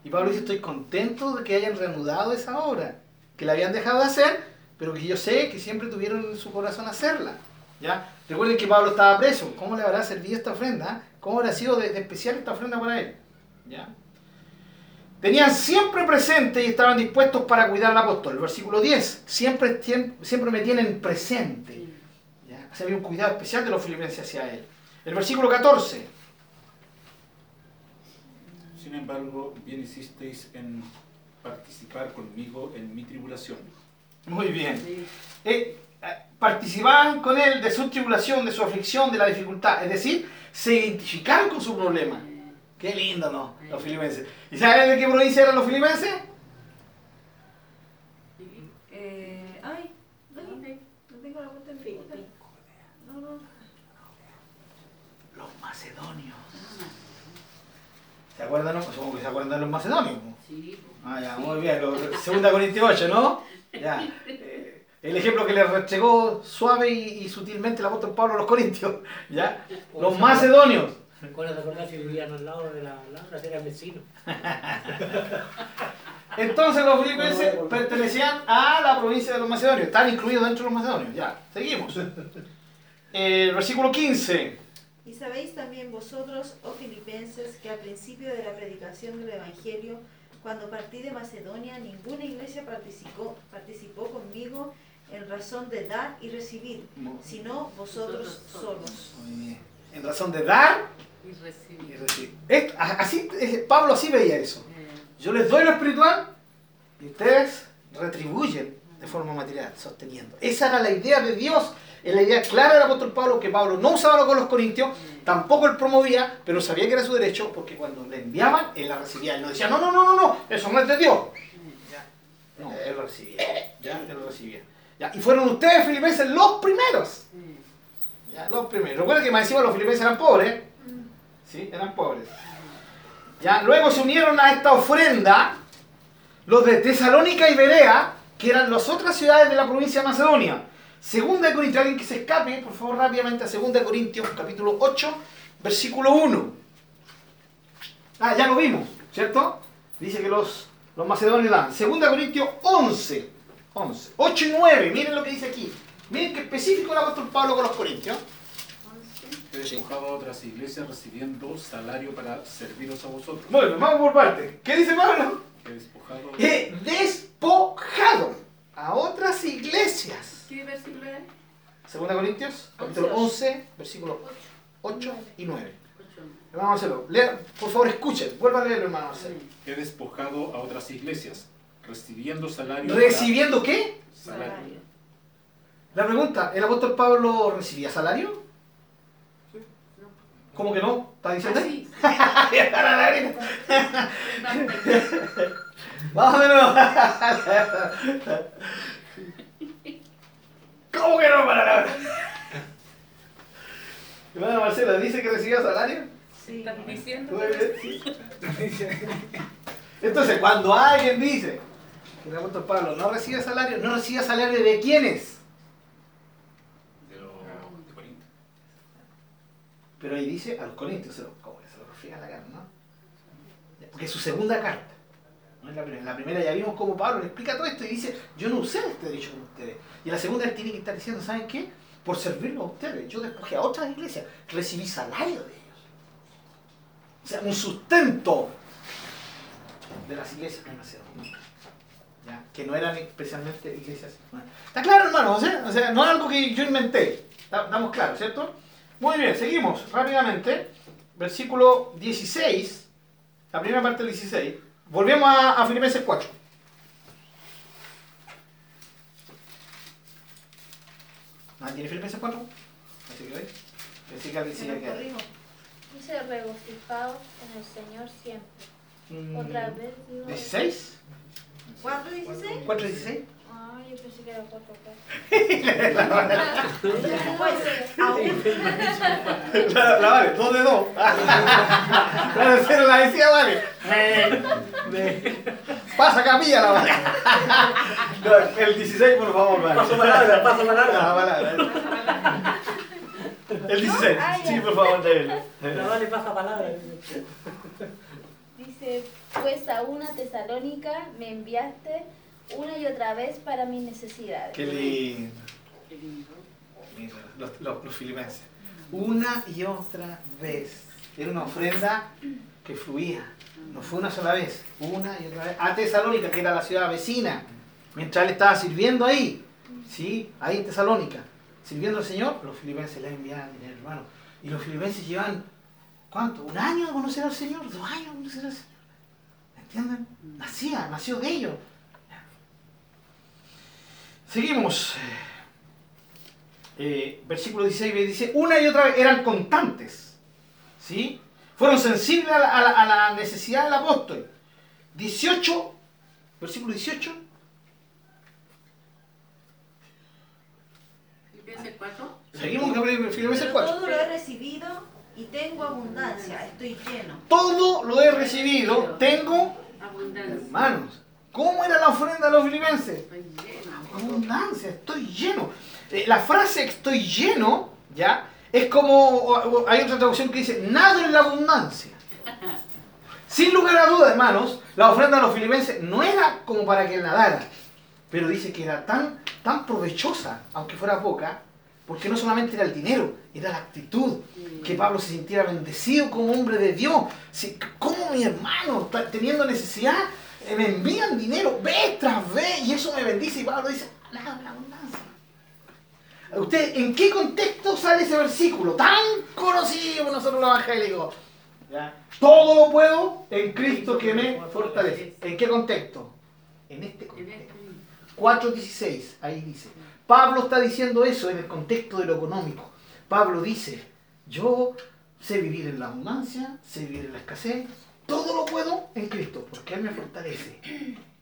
Y Pablo dice, estoy contento de que hayan reanudado esa obra, que la habían dejado de hacer, pero que yo sé que siempre tuvieron en su corazón hacerla. ¿Ya? Recuerden que Pablo estaba preso. ¿Cómo le habrá servido esta ofrenda? ¿Cómo habrá sido de, de especial esta ofrenda para él? ¿Ya? Tenían siempre presente y estaban dispuestos para cuidar al apóstol. El versículo 10. Siempre, siempre, me tienen presente. ¿Ya? O sea, había un cuidado especial de los filipenses hacia él. El versículo 14. Sin embargo, bien hicisteis en participar conmigo en mi tribulación. Muy bien. Eh, participaban con él de su tribulación, de su aflicción, de la dificultad. Es decir, se identificaron con su problema. Qué lindo, ¿no? Los filipenses. ¿Y saben de qué provincia eran los filipenses? Eh, ay, ay, no tengo la cuenta en punta. No, no. Los macedonios. ¿Se acuerdan? Supongo que se acuerdan de los macedonios. Sí, Ah, ya, muy bien. Segunda Corintios 8, ¿no? Ya. Eh, El ejemplo que le restregó suave y, y sutilmente el apóstol Pablo a los corintios. ¿Ya? Los macedonios. ¿Cuál te acordás si vivían al lado de la Laura? Eran vecinos. Entonces los filipenses pertenecían a la provincia de los macedonios. Están incluidos dentro de los macedonios. Ya, seguimos. El versículo 15. Y sabéis también vosotros, oh filipenses, que al principio de la predicación del Evangelio, cuando partí de Macedonia, ninguna iglesia participó, participó conmigo en razón de dar y recibir, sino vosotros solos. Muy bien. En razón de dar y y recibir. Es- así, Pablo así veía eso. Yo les doy lo espiritual y ustedes retribuyen de forma material, sosteniendo. Esa era la idea de Dios, es la idea clara del apóstol Pablo, que Pablo no usaba con los corintios, tampoco él promovía, pero sabía que era su derecho, porque cuando le enviaban, él la recibía. Él no decía, no, no, no, no, no, eso no es de Dios. Ya. No, él lo recibía. Ya, él lo recibía. Ya. Y fueron ustedes, filipenses, los primeros. Ya, los primeros. Recuerden que más encima los filipenses eran pobres. ¿Sí? Eran pobres. Ya, luego se unieron a esta ofrenda los de Tesalónica y Berea, que eran las otras ciudades de la provincia de Macedonia. Segunda de Corintios, alguien que se escape, por favor, rápidamente a Segunda de Corintios, capítulo 8, versículo 1. Ah, ya lo vimos, ¿cierto? Dice que los, los macedonios dan. Segunda de Corintios 11, 11, 8 y 9, miren lo que dice aquí. Miren qué específico el apóstol Pablo con los corintios. He despojado a otras iglesias recibiendo salario para serviros a vosotros. Bueno, vamos por parte. ¿Qué dice Pablo? He despojado He despojado a otras iglesias. ¿Qué versículo es? Segunda Corintios, capítulo 11, versículos 8 y 9. Hermano Marcelo, lea, por favor escuchen, vuelva a leerlo, hermano Marcelo. He despojado a otras iglesias, recibiendo salario. ¿Recibiendo qué? salario. Salario. La pregunta, ¿el apóstol Pablo recibía salario? ¿Cómo que no? ¿Está diciendo? Ah, sí. Nuevo. ¿Cómo que no para la Hermano Marcelo, ¿dice que recibía salario? Sí. ¿Estás diciendo? Sí. Entonces, cuando alguien dice que el apóstol Pablo no recibe salario, no recibe salario de quiénes? De los de Corinto. Pero ahí dice a los corintios, se lo, como que se lo refriega la cara, ¿no? Porque es su segunda carta. No es la primera. En la primera ya vimos cómo Pablo le explica todo esto y dice, yo no usé este derecho con ustedes. Y en la segunda él tiene que estar diciendo, ¿saben qué? Por servirlo a ustedes, yo despojé a otras iglesias, recibí salario de ellos. O sea, un sustento. de las iglesias de Macedonia. Que no eran especialmente iglesias. ¿Está claro, hermano? O sea, o sea, no es algo que yo inventé. ¿Está- ¿Estamos claros, cierto? Muy bien, seguimos rápidamente. Versículo 16, la primera parte del 16. Volvemos a, a Filipenses 4. ¿Nadie tiene Filipenses 4? Así que hoy. Pensé que alguien Se se nos iba a quedar. corrijo. Dice regocijaos en el Señor siempre. Mm, Otra vez digo. ¿16? ¿Cuánto 16? ¿4 16? Ah, yo pensé que era 4 Pues aún La, la vale, 2 de 2. La de 0 la decía, vale. Pasa capilla la vale. No, el 16, por favor, vale. Paso palabra, paso La palabra. El 16, Ah, ya. sí, por favor. La vale pasa palabra. Dice, pues a una tesalónica me enviaste una y otra vez para mis necesidades. Qué lindo. Mira, Los, los, los filipenses. Una y otra vez. Era una ofrenda que fluía. No fue una sola vez. Una y otra vez. A Tesalónica, que era la ciudad vecina. Mientras él estaba sirviendo ahí. ¿Sí? Ahí en Tesalónica. Sirviendo al Señor, los filipenses le enviaban dinero, hermano. Y los filipenses llevan, ¿cuánto? ¿Un año de conocer al Señor? ¿Dos años de conocer al Señor? ¿Entienden? Nacía, nació de ellos. Seguimos. Eh, versículo 16 dice, una y otra vez eran constantes. ¿Sí? Fueron sensibles a la, a la- a la necesidad del apóstol. 18, versículo 18. Filipenses 4. Seguimos con Filipenses Pero 4. todo lo he recibido y tengo abundancia, estoy lleno. Todo lo he recibido, tengo, Abundancia. hermanos. ¿Cómo era la ofrenda de los filipenses? Estoy lleno. Abundancia, estoy lleno. Eh, la frase estoy lleno, ¿ya? Es como, o- o- hay otra traducción que dice, nada en la abundancia. Sin lugar a dudas, hermanos, la ofrenda de los filipenses no era como para que nadara, pero dice que era tan, tan provechosa, aunque fuera poca, porque no solamente era el dinero, era la actitud, que Pablo se sintiera bendecido como hombre de Dios. Si, ¿Cómo mi hermano, está teniendo necesidad, me envían dinero vez tras vez y eso me bendice? Y Pablo dice, la abundancia. ¿Usted en qué contexto sale ese versículo tan conocido por nosotros los evangélicos? Todo lo puedo en Cristo que me fortalece. ¿En qué contexto? En este En contexto. este 4.16, ahí dice. Pablo está diciendo eso en el contexto de lo económico. Pablo dice, yo sé vivir en la abundancia, sé vivir en la escasez, todo lo puedo en Cristo, porque Él me fortalece.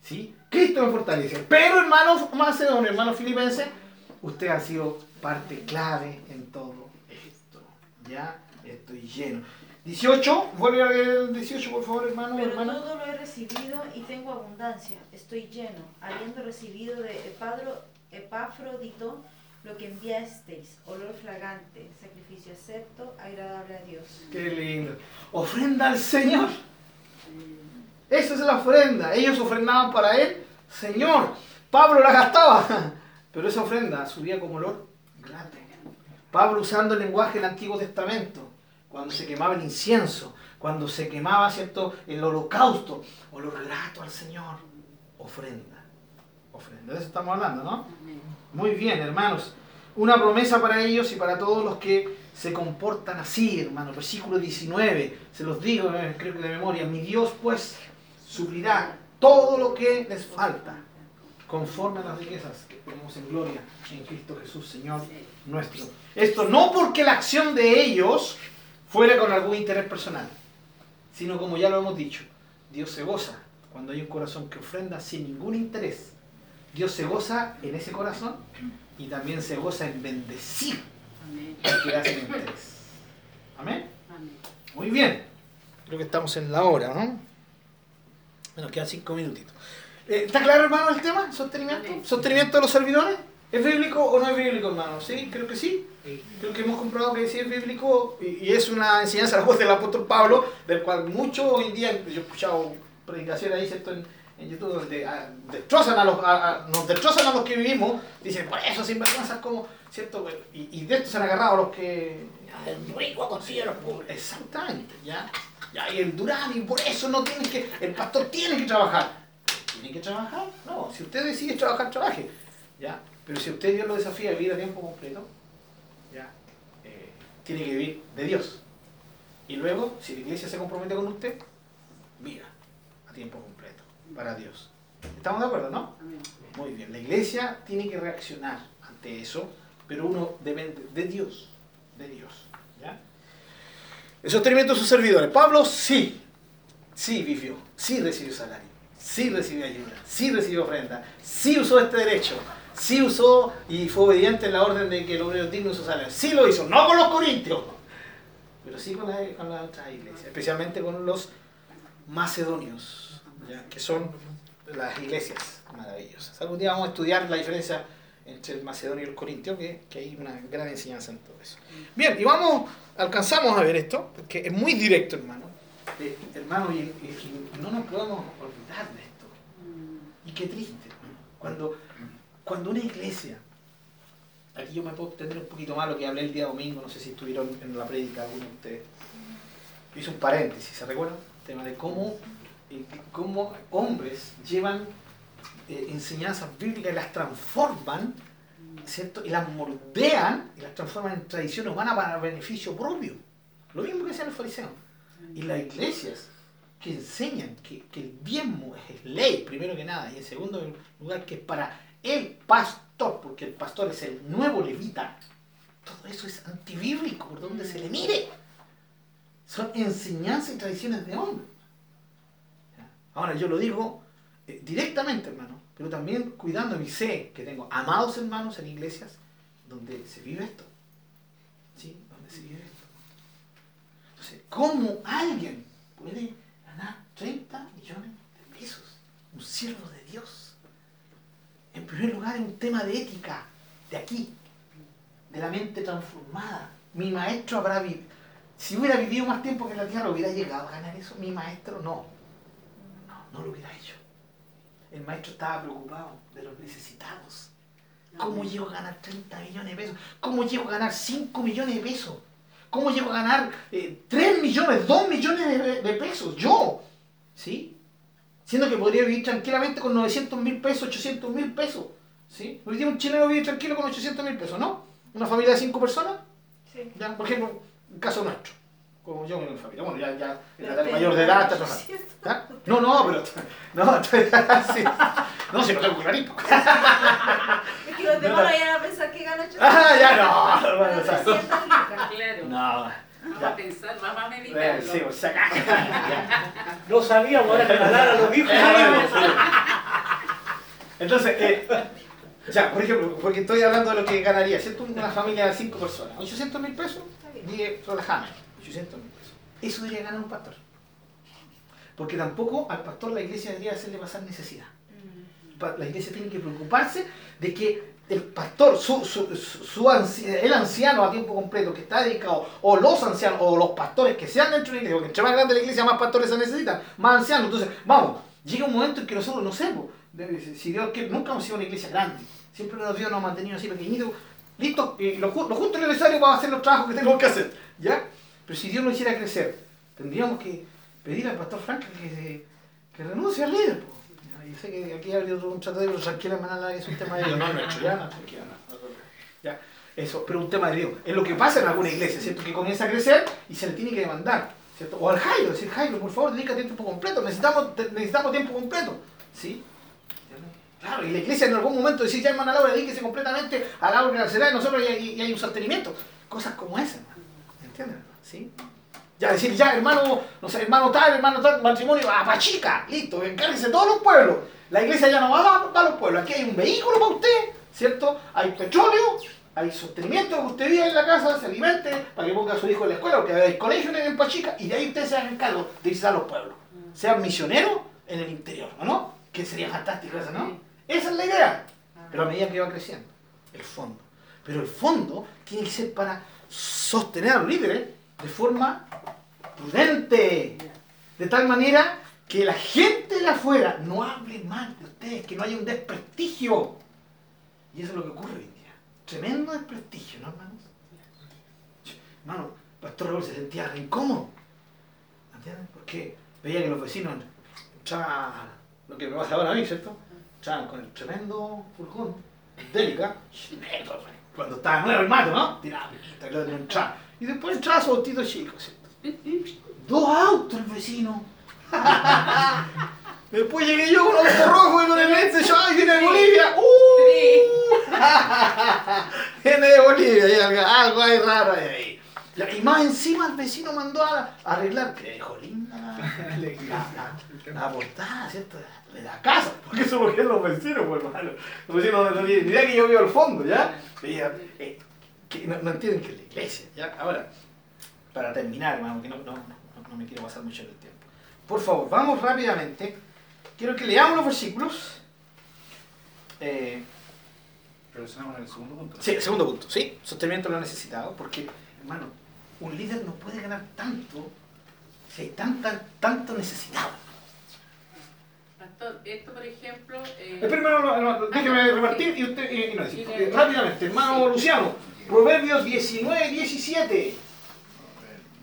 ¿Sí? Cristo me fortalece. Pero hermanos macedonios, hermanos filipenses, usted ha sido parte clave en todo esto. Ya estoy lleno. 18, vuelve a leer el 18 por favor hermano, Pero hermana. todo lo he recibido y tengo abundancia, estoy lleno, habiendo recibido de Epadro, Epafrodito lo que enviasteis, olor fragante, sacrificio acepto, agradable a Dios. Qué lindo. Ofrenda al Señor. Esa es la ofrenda. Ellos ofrendaban para Él, Señor. Pablo la gastaba, pero esa ofrenda subía como olor grato. Pablo usando el lenguaje del Antiguo Testamento, cuando se quemaba el incienso, cuando se quemaba ¿cierto? el holocausto, olor grato al Señor. Ofrenda. Ofrenda. De eso estamos hablando, ¿no? Muy bien, hermanos. Una promesa para ellos y para todos los que se comportan así, hermanos. Versículo 19, se los digo, eh, creo que de memoria. Mi Dios, pues, suplirá todo lo que les falta, conforme a las riquezas que tenemos en gloria en Cristo Jesús, Señor nuestro. Esto no porque la acción de ellos fuera con algún interés personal, sino como ya lo hemos dicho, Dios se goza cuando hay un corazón que ofrenda sin ningún interés. Dios se goza en ese corazón y también se goza en bendecir Amén. al que hace el interés. Amén. Amén. Muy bien. Creo que estamos en la hora, ¿no? Nos quedan cinco minutitos. Eh, ¿Está claro, hermano, el tema? ¿Sostenimiento? ¿Sostenimiento de los servidores? ¿Es bíblico o no es bíblico, hermano? Sí, creo que sí. Creo que hemos comprobado que sí es bíblico y, y es una enseñanza a la voz del apóstol Pablo, del cual muchos hoy en día, yo he escuchado predicaciones ahí, ¿cierto? En, en YouTube donde ah, destrozan a los, nos destrozan a los que vivimos, dicen, por eso sinvergüenzas como, ¿cierto? Y, y de esto se han agarrado los que, "Ah, el rico a los pobres. Exactamente, ¿ya? Ya, y el Durán, y por eso no tiene que, el pastor tiene que trabajar. ¿Tiene que trabajar? No, si usted decide trabajar, trabaje. ¿Ya? Pero si usted Dios lo desafía a vivir a tiempo completo, ¿ya? Eh, tiene que vivir de Dios. Y luego, si la iglesia se compromete con usted, viva a tiempo completo para Dios. ¿Estamos de acuerdo, no? Muy bien. La iglesia tiene que reaccionar ante eso, pero uno depende de Dios. De Dios. ¿ya? Sostenimiento de sus servidores. Pablo sí, sí vivió, sí recibió salario, sí recibió ayuda, sí recibió ofrenda, sí usó este derecho, sí usó y fue obediente en la orden de que el obrero digno usó salario. Sí lo hizo, no con los corintios, pero sí con la, con la otra iglesia, especialmente con los macedonios, ¿ya? que son las iglesias maravillosas. Algún día vamos a estudiar la diferencia entre el macedonio y el corintio, que, que hay una gran enseñanza en todo eso. Bien, y vamos, alcanzamos a ver esto, porque es muy directo, hermano. Eh, hermano, y, y- y no nos podemos olvidar de esto. Y qué triste, hermano. Cuando, cuando una iglesia, aquí yo me puedo extender un poquito más lo que hablé el día domingo, no sé si estuvieron en la prédica alguno de ustedes. Hice un paréntesis, ¿se recuerdan? El tema de cómo, eh, cómo hombres llevan eh, enseñanzas bíblicas y las transforman, ¿cierto? Y las moldean y las transforman en tradición humana para beneficio propio. Lo mismo que hacían los fariseos. Y las iglesias que enseñan que, el diezmo es ley, primero que nada, y en segundo lugar que para el pastor, porque el pastor es el nuevo levita. Todo eso es antibíblico, por donde se le mire. Son enseñanzas y tradiciones de hombre. Ahora yo lo digo eh, directamente, hermano, pero también cuidando y sé que tengo amados hermanos en iglesias donde se vive esto. ¿Sí? Donde se vive esto. Entonces, ¿cómo alguien puede ganar 30 millones de pesos? Un siervo de Dios. En primer lugar, es un tema de ética, de aquí, de la mente transformada. Mi maestro habrá vivido. Si hubiera vivido más tiempo que la tierra, ¿hubiera llegado a ganar eso? Mi maestro no. No, lo hubiera hecho. El maestro estaba preocupado de los necesitados. ¿Cómo llego a ganar 30 millones de pesos? ¿Cómo llego a ganar 5 millones de pesos? ¿Cómo llego a ganar eh, 3 millones, 2 millones de, de pesos? Yo. ¿Sí? Siendo que podría vivir tranquilamente con 900 mil pesos, 800 mil pesos. ¿Sí? Hoy día un chileno vive tranquilo con 800 mil pesos, ¿no? Una familia de 5 personas. Sí. Ya, por ejemplo, el caso nuestro. Como yo en mi familia. Bueno, ya, ya te- mayor de edad está trabajando. ¿Ya? No, no, pero. No, sí. no si no tengo clarito. Es que los demás no vayan a pensar que gana 800 Ah, ya no. Bueno, o sea, 300 lucas. Claro. No. Vamos Ya. a pensar, vamos a Eh, meditarlo. sí, o sea, ya. No sabíamos, ahora que a los hijos. sabíamos. Entonces, eh, ya, por ejemplo, porque estoy hablando de lo que ganaría, ¿cierto? Una familia de 5 personas, 800 mil pesos, dije, relajame, 800 mil pesos. Eso debería ganar un pastor. Porque tampoco al pastor la iglesia debería hacerle pasar necesidad. Pa- La iglesia tiene que preocuparse de que el pastor, su, su, su- el anciano a tiempo completo que está dedicado, o los ancianos, o los pastores que sean dentro de la iglesia, porque entre más grande la iglesia, más pastores se necesitan, más ancianos. Entonces, vamos, llega un momento en que nosotros no sabemos, si Dios quiere, nunca hemos sido una iglesia grande, siempre nos Dios nos ha mantenido así pequeñitos, listo, y lo, lo justo y necesario para hacer los trabajos que tenemos que hacer, ¿ya? Pero si Dios nos hiciera crecer, tendríamos que pedir al pastor Frank que, se- que renuncie al líder. po. Yo sé que aquí ha habido un tratado de tranquila, hermana, es un tema de Dios, no es nuestro, ya, no, tranquila, no, no, no, ya. Eso, pero un tema de Dios. Es lo que pasa en alguna iglesia, ¿cierto? Que comienza a crecer y se le tiene que demandar, ¿cierto? O al Jairo, decir, Jairo, por favor, dedícate tiempo completo, necesitamos, necesitamos tiempo completo, ¿sí? Claro, y la iglesia en algún momento decir, ya hermana Laura, dedíquese completamente a la obra de la de nosotros y hay, y hay un sostenimiento. Cosas como esas, hermano. ¿Sí? Ya decir, ya hermano, no sé, hermano tal, hermano tal, matrimonio, a Pachica, listo, encárguese de todos los pueblos. La iglesia ya no va a, a los pueblos, aquí hay un vehículo para usted, ¿cierto? Hay petróleo, hay sostenimiento que usted vive en la casa, se alimente, para que ponga a su hijo en la escuela, porque hay colegio en, Pachica, y de ahí ustedes se hagan cargo de visitar los pueblos. Sean misioneros en el interior, ¿o no? Que sería fantástico eso, ¿no? Esa es la idea. Pero a medida que va creciendo, el fondo. Pero el fondo tiene que ser para sostener a los líderes de forma prudente. De tal manera que la gente de afuera no hable mal de ustedes, que no haya un desprestigio. Y eso es lo que ocurre hoy día. Tremendo desprestigio, ¿no, hermanos? Hermano, Pastor Raúl se sentía incómodo. ¿Entienden? Porque veía que los vecinos entraban, lo que me pasa ahora a mí, ¿cierto? Entraban con el tremendo furgón, Delica, cuando estaba nuevo el mato, ¿no? Tiraba entraba. Y después entraba su autito chico, ¿cierto? Dos autos el vecino. Después llegué yo con auto rojo y con el lente, yo, ¡ay, viene de Bolivia! ¡Uh! viene de Bolivia, y algo, ahí raro ahí, Y más encima el vecino mandó a a arreglar, que dejó linda la, la, la- la portada, ¿cierto? De la casa, porque eso porque es los vecinos, pues hermano. Los vecinos idea que yo vivo al fondo, ¿ya? Y, eh, que no, no entienden que es la iglesia, ¿ya? Ahora, para terminar, hermano, que no, no, no, no me quiero pasar mucho el tiempo. Por favor, vamos rápidamente. Quiero que leamos los versículos. Eh, Relacionamos en el segundo punto. Sí, segundo punto, sí, sostenimiento lo necesitado, porque, hermano, un líder no puede ganar tanto si hay tanta, tanto necesitado. Pastor, esto por ejemplo... eh, Espera, hermano, déjeme repartir y usted, y, y no, sí, rápidamente, hermano Luciano, Proverbios 19, 17.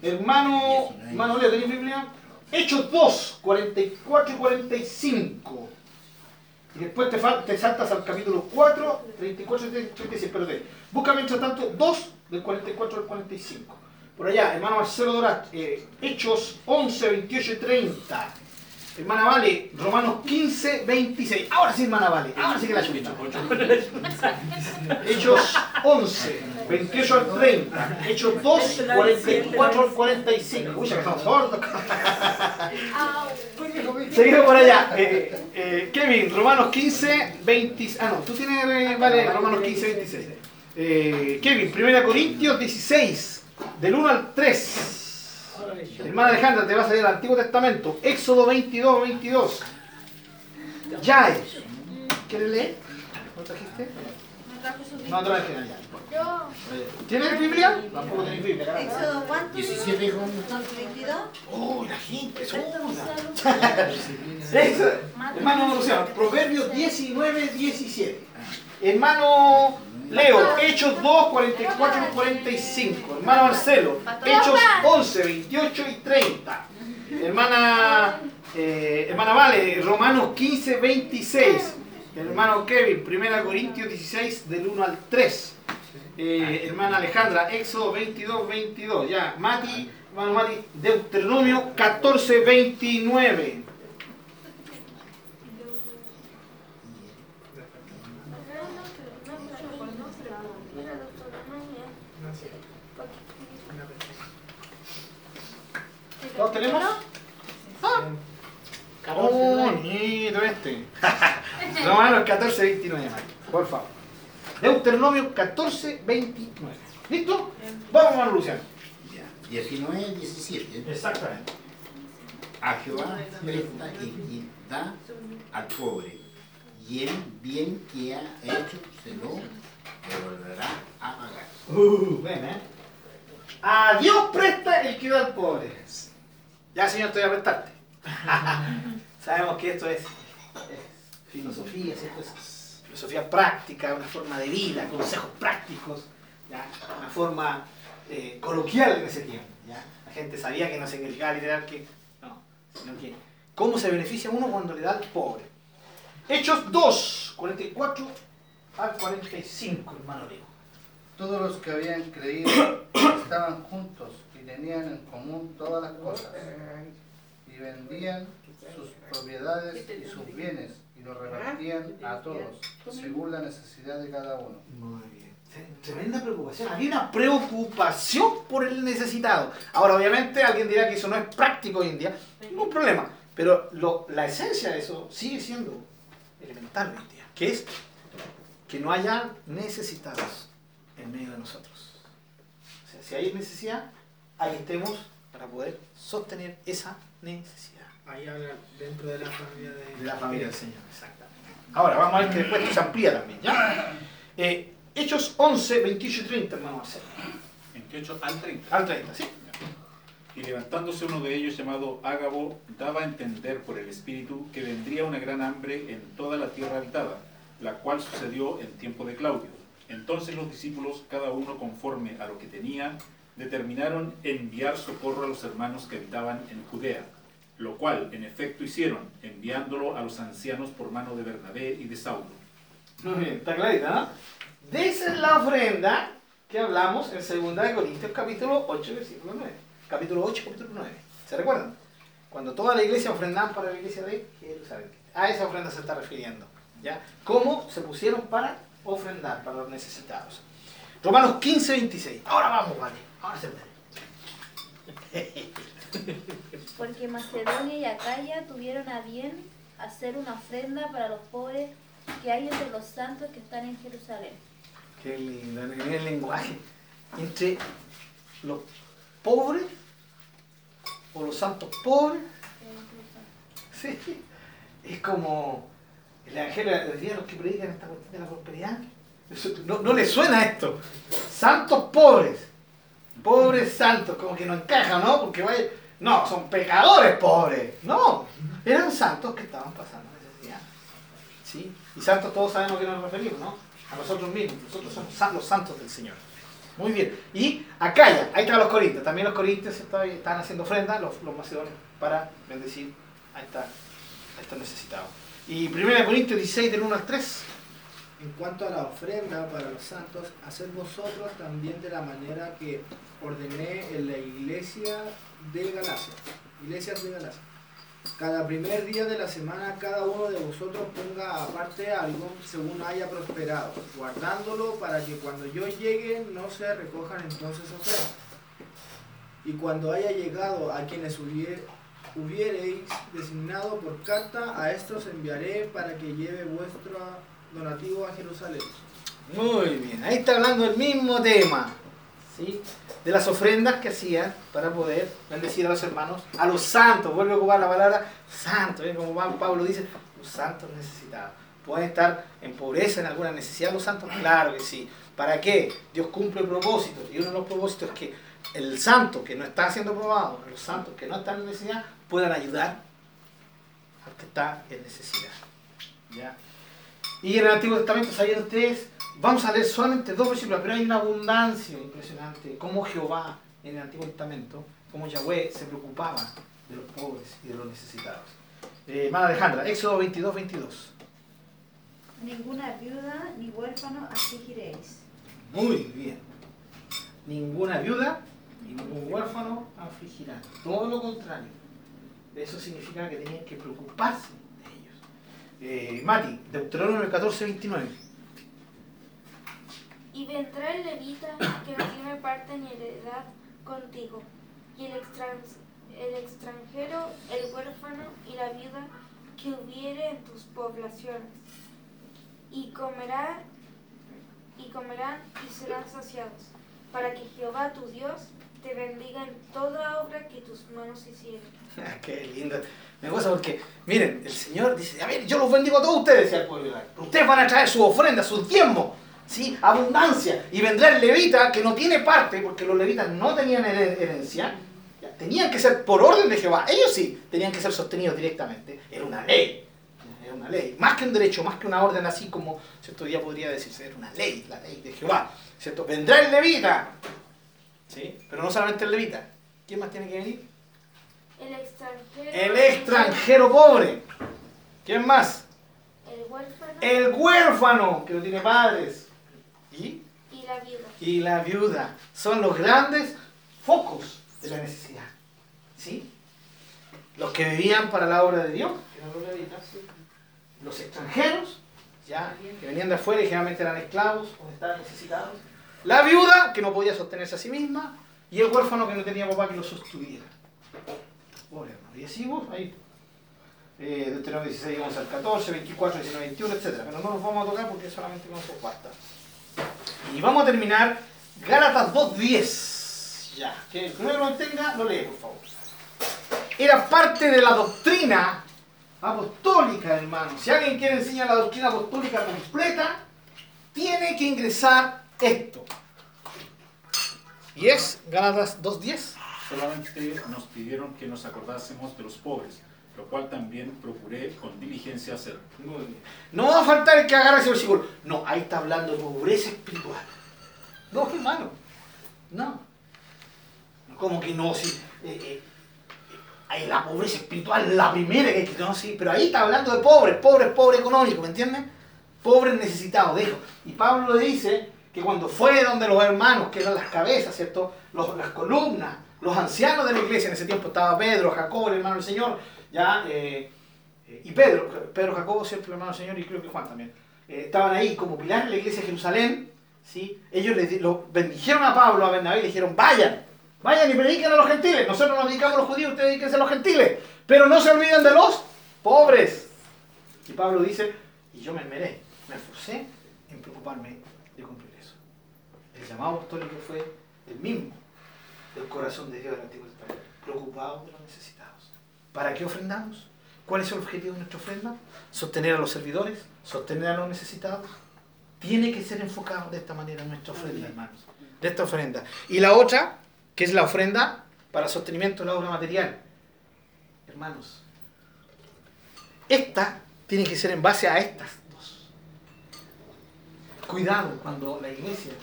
Hermano, hermano Leo, ¿tenéis Biblia? Hechos 2, 44 y 45. Y después te, te saltas al capítulo 4, 34 y 36. Espérate. Busca mientras tanto 2 del 44 al 45. Por allá, hermano Marcelo Dorat, eh, Hechos 11, 28 y 30. Hermana Vale, Romanos 15, 26. Ahora sí, hermana Vale. Ahora sí que la chucha. Hechos 11, 28 al 30. Hechos 2, 44 al 45. Uy, ya que estamos sordos. Seguimos por allá. Eh, eh, Kevin, Romanos 15, 20. Ah, no, tú tienes, eh, vale, Romanos 15, 26. Eh, Kevin, 1 Corintios 16, del 1 al 3. Hermana Alejandra, te vas a leer el Antiguo Testamento. Éxodo 22, 22. Yael. ¿Quieres leer? ¿No trajiste? No traje nada. ¿Tienes Biblia? Tampoco tenés Biblia, caramba. Éxodo, ¿cuánto? 17 hijo. 22. ¡Oh, la gente! ¡Es Eso, Hermano Luciano, Proverbios 19, 17. Hermano Leo, Hechos 2, 44 y 45. Hermano Marcelo, Hechos 11, 28 y 30. Hermana, eh, hermana Vale, Romanos 15, 26. Hermano Kevin, 1 Corintios 16, del 1 al 3. Eh, hermana Alejandra, Éxodo 22, 22. Ya, Mati, hermano Mati, Deuteronomio 14, 29. ¿Todos tenemos? Ah. Oh, bonito este. Romanos 14, 29, Mati. Por favor. Deuteronomio 14, 29. ¿Listo? Vamos, hermano Luciano. Ya. 19, 17. Exactamente. A Jehová presta da al pobre. Y el bien que ha hecho se lo devolverá a pagar. Uh, ven, ¿eh? A Dios presta el que da al pobre. Ya, señor, estoy a prestarte. Sabemos que esto es, es filosofía, ¿cierto? Es filosofía práctica, una forma de vida, consejos prácticos, ¿ya? una forma eh, coloquial en ese tiempo. ¿ya? La gente sabía que no se significaba literal que. No, sino que. ¿Cómo se beneficia uno cuando le da al pobre? Hechos 2, 44 al 45, hermano Leo. Todos los que habían creído estaban juntos tenían en común todas las cosas. Y vendían sus propiedades y sus bienes y los repartían a todos, según la necesidad de cada uno. Muy bien. Tremenda preocupación. Había una preocupación por el necesitado. Ahora, obviamente, alguien dirá que eso no es práctico hoy en día. Ningún problema. Pero lo- la esencia de eso sigue siendo elemental hoy en día. Que es que no haya necesitados en medio de nosotros. O sea, si hay necesidad, ahí estemos para poder sostener esa necesidad. Ahí habla dentro de la familia de, De la familia del Señor, exactamente. Ahora, vamos a ver que después esto se amplía también, ¿ya? Eh, Hechos 11, 28 y 30, hermano Marcelo. 28 al 30. Al 30, ¿sí? Y levantándose uno de ellos llamado Ágabo, daba a entender por el Espíritu que vendría una gran hambre en toda la tierra habitada, la cual sucedió en tiempo de Claudio. Entonces los discípulos, cada uno conforme a lo que tenía, determinaron enviar socorro a los hermanos que habitaban en Judea, lo cual en efecto hicieron, enviándolo a los ancianos por mano de Bernabé y de Saulo. Muy bien, está clarita, ¿no? Esa es la ofrenda que hablamos en 2 Corintios capítulo 8, versículo 9. Capítulo 8, capítulo 9. ¿Se recuerdan? Cuando toda la iglesia ofrendaba para la iglesia de Jerusalén. A esa ofrenda se está refiriendo. ¿Ya? ¿Cómo se pusieron para ofrendar para los necesitados? Romanos 15, 26. Ahora vamos, vale. Ahora se puede. Porque Macedonia y Acaya tuvieron a bien hacer una ofrenda para los pobres que hay entre los santos que están en Jerusalén. Qué lindo, qué el lenguaje. Entre los pobres o los santos pobres. Sí. Es como el evangelio de día los que predican esta cuestión de la prosperidad. No, no les suena esto. Santos pobres. Pobres santos, como que no encaja, ¿no? Porque vaya. No, son pecadores pobres. No. Eran santos que estaban pasando necesidad. ¿Sí? Y santos todos sabemos a qué nos referimos, ¿no? A nosotros mismos. Nosotros somos los santos del Señor. Muy bien. Y acá ahí están los corintios. También los corintios está- están haciendo ofrenda, los, los macedonios, para bendecir a estos necesitados. Y 1 Corintios 16, del 1 al 3. En cuanto a la ofrenda para los santos, haced vosotros también de la manera que ordené en la iglesia de Galacia. Iglesias de Galacia. Cada primer día de la semana cada uno de vosotros ponga aparte algo según haya prosperado, guardándolo para que cuando yo llegue no se recojan entonces ofrendas. Y cuando haya llegado a quienes hubiere- hubiereis designado por carta, a estos enviaré para que lleve vuestro donativo a Jerusalén. Muy bien. Ahí está hablando el mismo tema. ¿sí? De las ofrendas que hacían para poder bendecir a los hermanos, a los santos. Vuelve a ocupar la palabra santo. ¿eh? Como Pablo- Pablo dice, los santos necesitados. ¿Pueden estar en pobreza, en alguna necesidad los santos? Claro que sí. ¿Para qué? Dios cumple propósitos. Y uno de los propósitos es que el santo que no está siendo probado, los santos que no están en necesidad, puedan ayudar al que está en necesidad. ¿Ya? Y en el Antiguo Testamento, ¿sabían ustedes? Vamos a leer solamente dos versículos, pero hay una abundancia impresionante. Cómo Jehová en el Antiguo Testamento, cómo Yahweh se preocupaba de los pobres y de los necesitados. Eh, hermana Alejandra, Éxodo 22, 22. Ninguna viuda ni huérfano afligiréis. Muy bien. Ninguna viuda y ningún huérfano afligirán. Todo lo contrario. Eso significa que tenían que preocuparse. Eh, Mati, Deuteronomio 14, 29. Y vendrá el levita que no tiene parte ni heredad contigo, y el, el extranjero, el huérfano y la viuda que hubiere en tus poblaciones, y comerá y comerán y serán saciados, para que Jehová tu Dios te bendiga en toda obra que tus manos hicieren. Qué lindo. Me gusta porque, miren, el Señor dice, a ver, yo los bendigo a todos ustedes, decía el pueblo. Ustedes van a traer su ofrenda, sus diezmos, ¿sí? Abundancia. Y vendrá el levita que no tiene parte, porque los levitas no tenían her- herencia. Tenían que ser por orden de Jehová. Ellos sí, tenían que ser sostenidos directamente. Era una ley. Era una ley. Más que un derecho, más que una orden así como, ¿cierto? Ya podría decirse, era una ley, la ley de Jehová. ¿Cierto? Vendrá el levita. ¿Sí? Pero no solamente el levita. ¿Quién más tiene que venir? El extranjero, El extranjero pobre. ¿Quién más? el huérfano El huérfano, que no tiene padres. ¿Y? y la viuda. Y la viuda. Son los grandes focos de la necesidad. ¿Sí? Los que vivían para la obra de Dios, que. Los extranjeros, ya, que venían de afuera y generalmente eran esclavos o estaban necesitados. La viuda, que no podía sostenerse a sí misma. Y el huérfano que no tenía papá que lo sostuviera. Pobre hermano. Y así vos, ahí. Eh, Deuteronomio 16, 11 al 14, 24, 19, 21, etc. Pero no los vamos a tocar porque solamente con eso basta. Y vamos a terminar Gálatas 2.10. Ya. Que el primero lo tenga, lo lee, por favor. Era parte de la doctrina apostólica, hermano. Si alguien quiere enseñar la doctrina apostólica completa, tiene que ingresar esto. Y es Gálatas 2.10. Solamente nos pidieron que nos acordásemos de los pobres, lo cual también procuré con diligencia hacer. No va a faltar el que agarre ese versículo. No, ahí está hablando de pobreza espiritual. No, hermano. No. como que no, sí. eh, eh, eh, la pobreza espiritual es la primera que no, sí, pero ahí está hablando de pobres, pobres, pobres económicos, ¿me entiendes? Pobres necesitados, dijo. Y Pablo le dice que cuando fue donde los hermanos, que eran las cabezas, ¿cierto? Los- las columnas, los ancianos de la iglesia, en ese tiempo estaba Pedro, Jacobo, el hermano del Señor, ya, eh, eh, y Pedro, Pedro, Jacobo, cierto, el hermano del Señor, y creo que Juan también. Eh, estaban ahí como pilares de la iglesia de Jerusalén, ¿sí? Ellos le lo bendijeron a Pablo, a Bernabé, y le dijeron, vayan, vayan y prediquen a los gentiles. Nosotros nos dedicamos a los judíos, ustedes dedíquense a los gentiles. Pero no se olviden de los pobres. Y Pablo dice, y yo me esmeré, me esforcé en preocuparme de cumplir eso. El llamado apostólico fue el mismo del corazón de Dios del Antiguo Testamento, preocupado de los necesitados. ¿Para qué ofrendamos? ¿Cuál es el objetivo de nuestra ofrenda? Sostener a los servidores, sostener a los necesitados. Tiene que ser enfocado de esta manera nuestra ofrenda, hermanos. De esta ofrenda. Y la otra, que es la ofrenda para sostenimiento de la obra material. Hermanos, esta tiene que ser en base a estas dos. Cuidado cuando la iglesia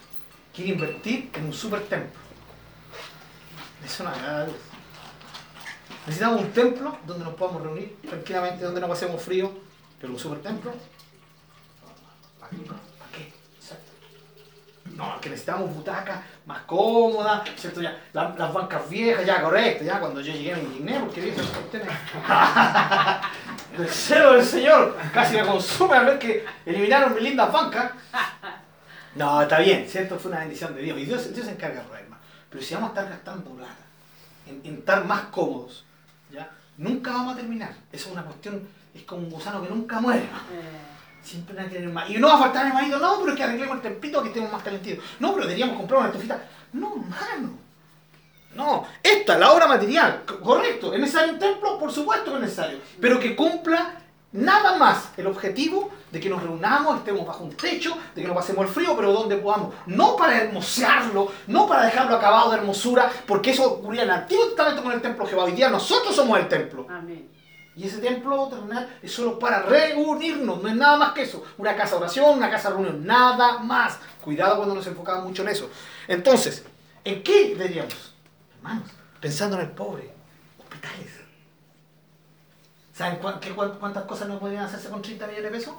quiere invertir en un super templo. Eso no agrada Dios. Necesitamos un templo donde nos podamos reunir tranquilamente, donde no pasemos frío, pero un super templo. ¿Para qué? Exacto. No, que necesitamos butacas más cómodas, ¿cierto? Ya, la- las bancas viejas, ya, correcto, ya cuando yo llegué me indigné porque vi esas cuestiones. El celo del Señor casi me consume al ver que eliminaron mis lindas bancas. No, está bien, ¿cierto? Fue una bendición de Dios. Y Dios, Dios se encarga de más. Pero si vamos a estar gastando plata en, en estar más cómodos, ¿ya? Nunca vamos a terminar. Eso es una cuestión, es como un gusano que nunca muere. ¿no? Siempre van a querer más. Y no va a faltar el marido, no, pero es que arreglemos el tempito que estemos más calentitos. No, pero deberíamos comprar una estufita. No, mano. No, esta, la obra material, co- correcto. ¿Es necesario un templo? Por supuesto que es necesario. Pero que cumpla nada más el objetivo de que nos reunamos, estemos bajo un techo, de que no pasemos el frío, pero donde podamos. No para hermosearlo, no para dejarlo acabado de hermosura, porque eso ocurría en el Antiguo Testamento con el templo de Jehová. Hoy día nosotros somos el templo. Amén. Y ese templo terrenal es solo para reunirnos, no es nada más que eso. Una casa de oración, una casa de reunión, nada más. Cuidado cuando nos enfocamos mucho en eso. Entonces, ¿en qué deberíamos? Hermanos, pensando en el pobre, hospitales. ¿Saben cuántas cosas no podrían hacerse con 30 millones de pesos?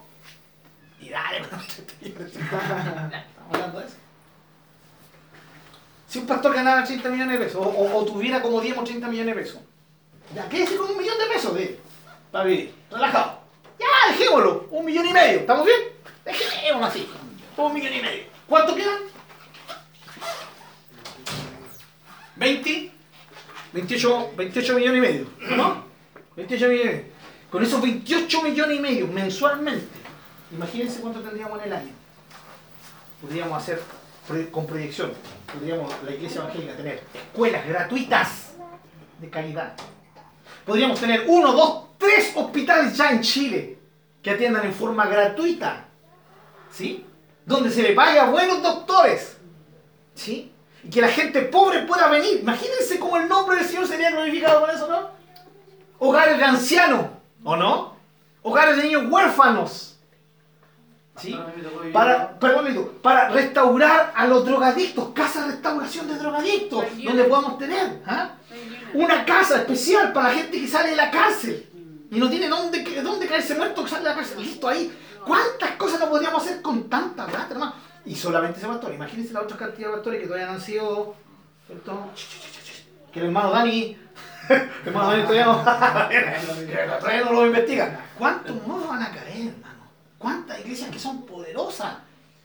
Y dale, con 30 millones de pesos. Estamos hablando de eso. Si un pastor ganara 30 millones de pesos, o, o- o tuviera como 10 o 30 millones de pesos, ya, ¿qué decir con un millón de pesos de para vivir? Relajado. Ya, dejémoslo. Un millón y medio. ¿Estamos bien? Dejémoslo así. Un millón y medio. ¿Cuánto quedan? 20. 28, 28 millones y medio. ¿No? 28 millones y medio. Con esos 28 millones y medio mensualmente, imagínense cuánto tendríamos en el año. Podríamos hacer con proyección, podríamos la iglesia evangélica tener escuelas gratuitas de calidad. Podríamos tener uno, dos, tres hospitales ya en Chile que atiendan en forma gratuita. ¿Sí? Donde se le pague a buenos doctores. ¿Sí? Y que la gente pobre pueda venir. Imagínense cómo el nombre del Señor sería glorificado con eso, ¿no? Hogares de ancianos, ¿o no? Hogares de niños huérfanos. ¿Sí? Para, perdón, para restaurar a los drogadictos, casa de restauración de drogadictos, donde podamos tener ¿ah? una casa especial para la gente que sale de la cárcel y no tiene dónde, dónde caerse muerto que sale de la cárcel. Listo ahí. ¿Cuántas cosas no podríamos hacer con tanta plata, hermano? Y solamente ese pastor. Imagínense la otra cantidad de pastores que todavía no han sido. ¿cierto? Que el hermano Dani. el hermano Dani todavía no, no lo investiga. ¿Cuántos no van a caer, hermano? ¿Cuántas iglesias que son poderosas?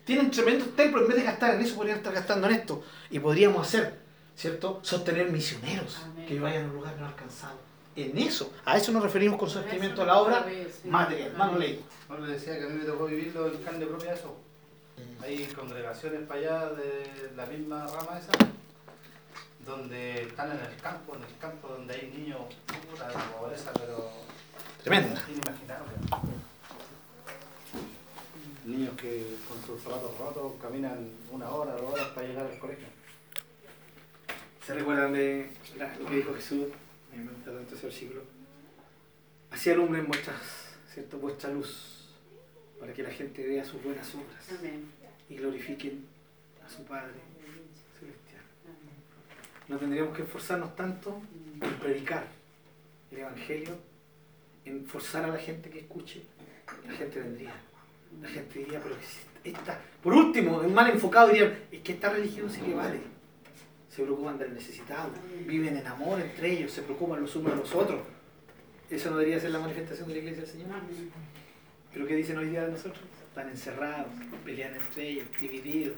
Tienen tremendos templos, en vez de gastar en eso, podrían estar gastando en esto. Y podríamos hacer, ¿cierto? Sostener misioneros que vayan a un lugar no alcanzado. En eso, a eso nos referimos con sostenimiento a la obra material. Hermano Leito. No le decía que a mí me tocó vivirlo en carne propia eso. Hay congregaciones para allá de la misma rama esa, donde están en el campo, en el campo donde hay niños, puta, de pobreza, pero... Tremenda. Inimaginable. Niños que con sus zapatos rotos caminan una hora, dos horas para llegar al colegio. ¿Se recuerdan de lo que dijo Jesús? Me encanta tanto ese versículo. Así alumbren vuestras, ¿cierto? vuestra luz, para que la gente vea sus buenas obras Amén. y glorifiquen a su Padre celestial. no tendríamos que esforzarnos tanto en predicar el Evangelio, en forzar a la gente que escuche. La gente vendría. La gente diría, pero esta, por último, en mal enfocado dirían, es que esta religión sí que vale. Se preocupan del necesitado, viven en amor entre ellos, se preocupan los unos de los otros. Eso no debería ser la manifestación de la iglesia del Señor. Pero ¿qué dicen hoy día de nosotros? Están encerrados, pelean entre ellos, divididos.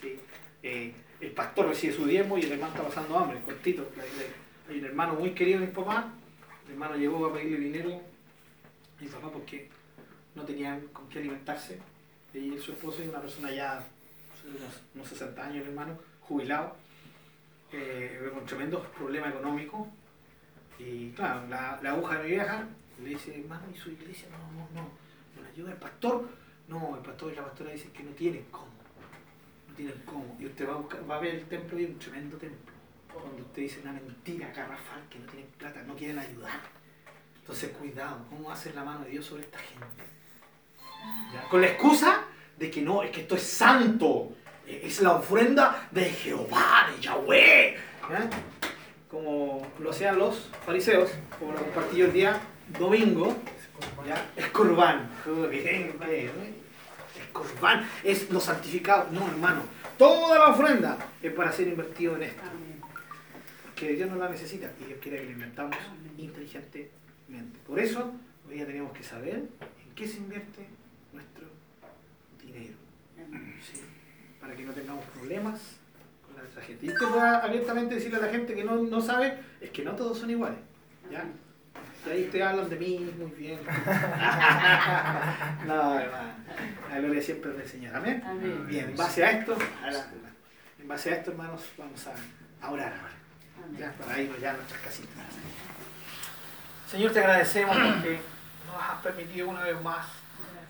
¿sí? Eh, el pastor recibe su diezmo y el hermano está pasando hambre, cortito. Hay un hermano muy querido de mi papá, el hermano llegó a pedirle dinero a mi papá porque no tenían con qué alimentarse. Y su esposo es una persona ya, unos, unos 60 años, el hermano, jubilado, eh, con tremendos problemas económicos. Y claro, la, la aguja de mi vieja le dice, hermano, ¿y su iglesia? No, no, no. ¿No la ayuda el pastor? No, el pastor y la pastora dicen que no tienen cómo. No tienen cómo. Y usted va a, buscar, va a ver el templo y es un tremendo templo. Cuando usted dice una mentira garrafal, que no tienen plata, no quieren ayudar. Entonces, cuidado, ¿cómo hacer la mano de Dios sobre esta gente? ¿Ya? Con la excusa de que no, es que esto es santo, es la ofrenda de Jehová, de Yahweh. ¿Ya? Como lo hacían los fariseos, como lo compartí el día domingo, ¿ya? es corbán. Es corbán, es lo santificado. No, hermano, toda la ofrenda es para ser invertido en esto. Que Dios no la necesita y Dios quiere que lo inventamos inteligentemente. Por eso, hoy día tenemos que saber en qué se invierte dinero. ¿sí? Para que no tengamos problemas con la gente. Y usted pueda abiertamente decirle a la gente que no, no sabe, es que no todos son iguales. ¿ya? Y ahí ustedes hablan de mí muy bien. no, hermano. La gloria siempre es del Señor. ¿Amén? Amén. Bien, en base a esto, adelante, en base a esto, hermanos, vamos a, orar ahora. Ya, para irnos ya a nuestras casitas. Señor, te agradecemos porque nos has permitido una vez más,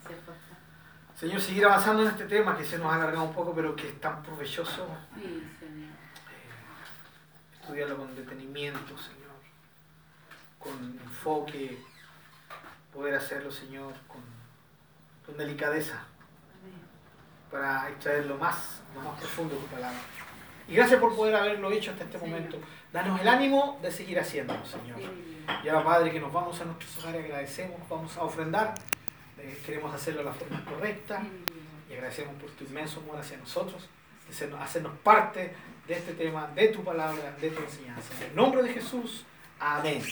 Gracias, papá. Señor, seguir avanzando en este tema que se nos ha alargado un poco, pero que es tan provechoso. Sí, Señor. eh, estudiarlo con detenimiento, Señor, con enfoque, poder hacerlo, Señor, con, con delicadeza, Amén. para extraer lo más, lo más profundo de tu palabra. Y gracias por poder haberlo hecho hasta este momento. Danos el ánimo de seguir haciéndolo, Señor. Y ahora, Padre, que nos vamos a nuestros hogares, agradecemos, vamos a ofrendar, queremos hacerlo de la forma correcta y agradecemos por tu inmenso amor hacia nosotros, hacernos, hacernos parte de este tema, de tu palabra, de tu enseñanza. En el nombre de Jesús, amén.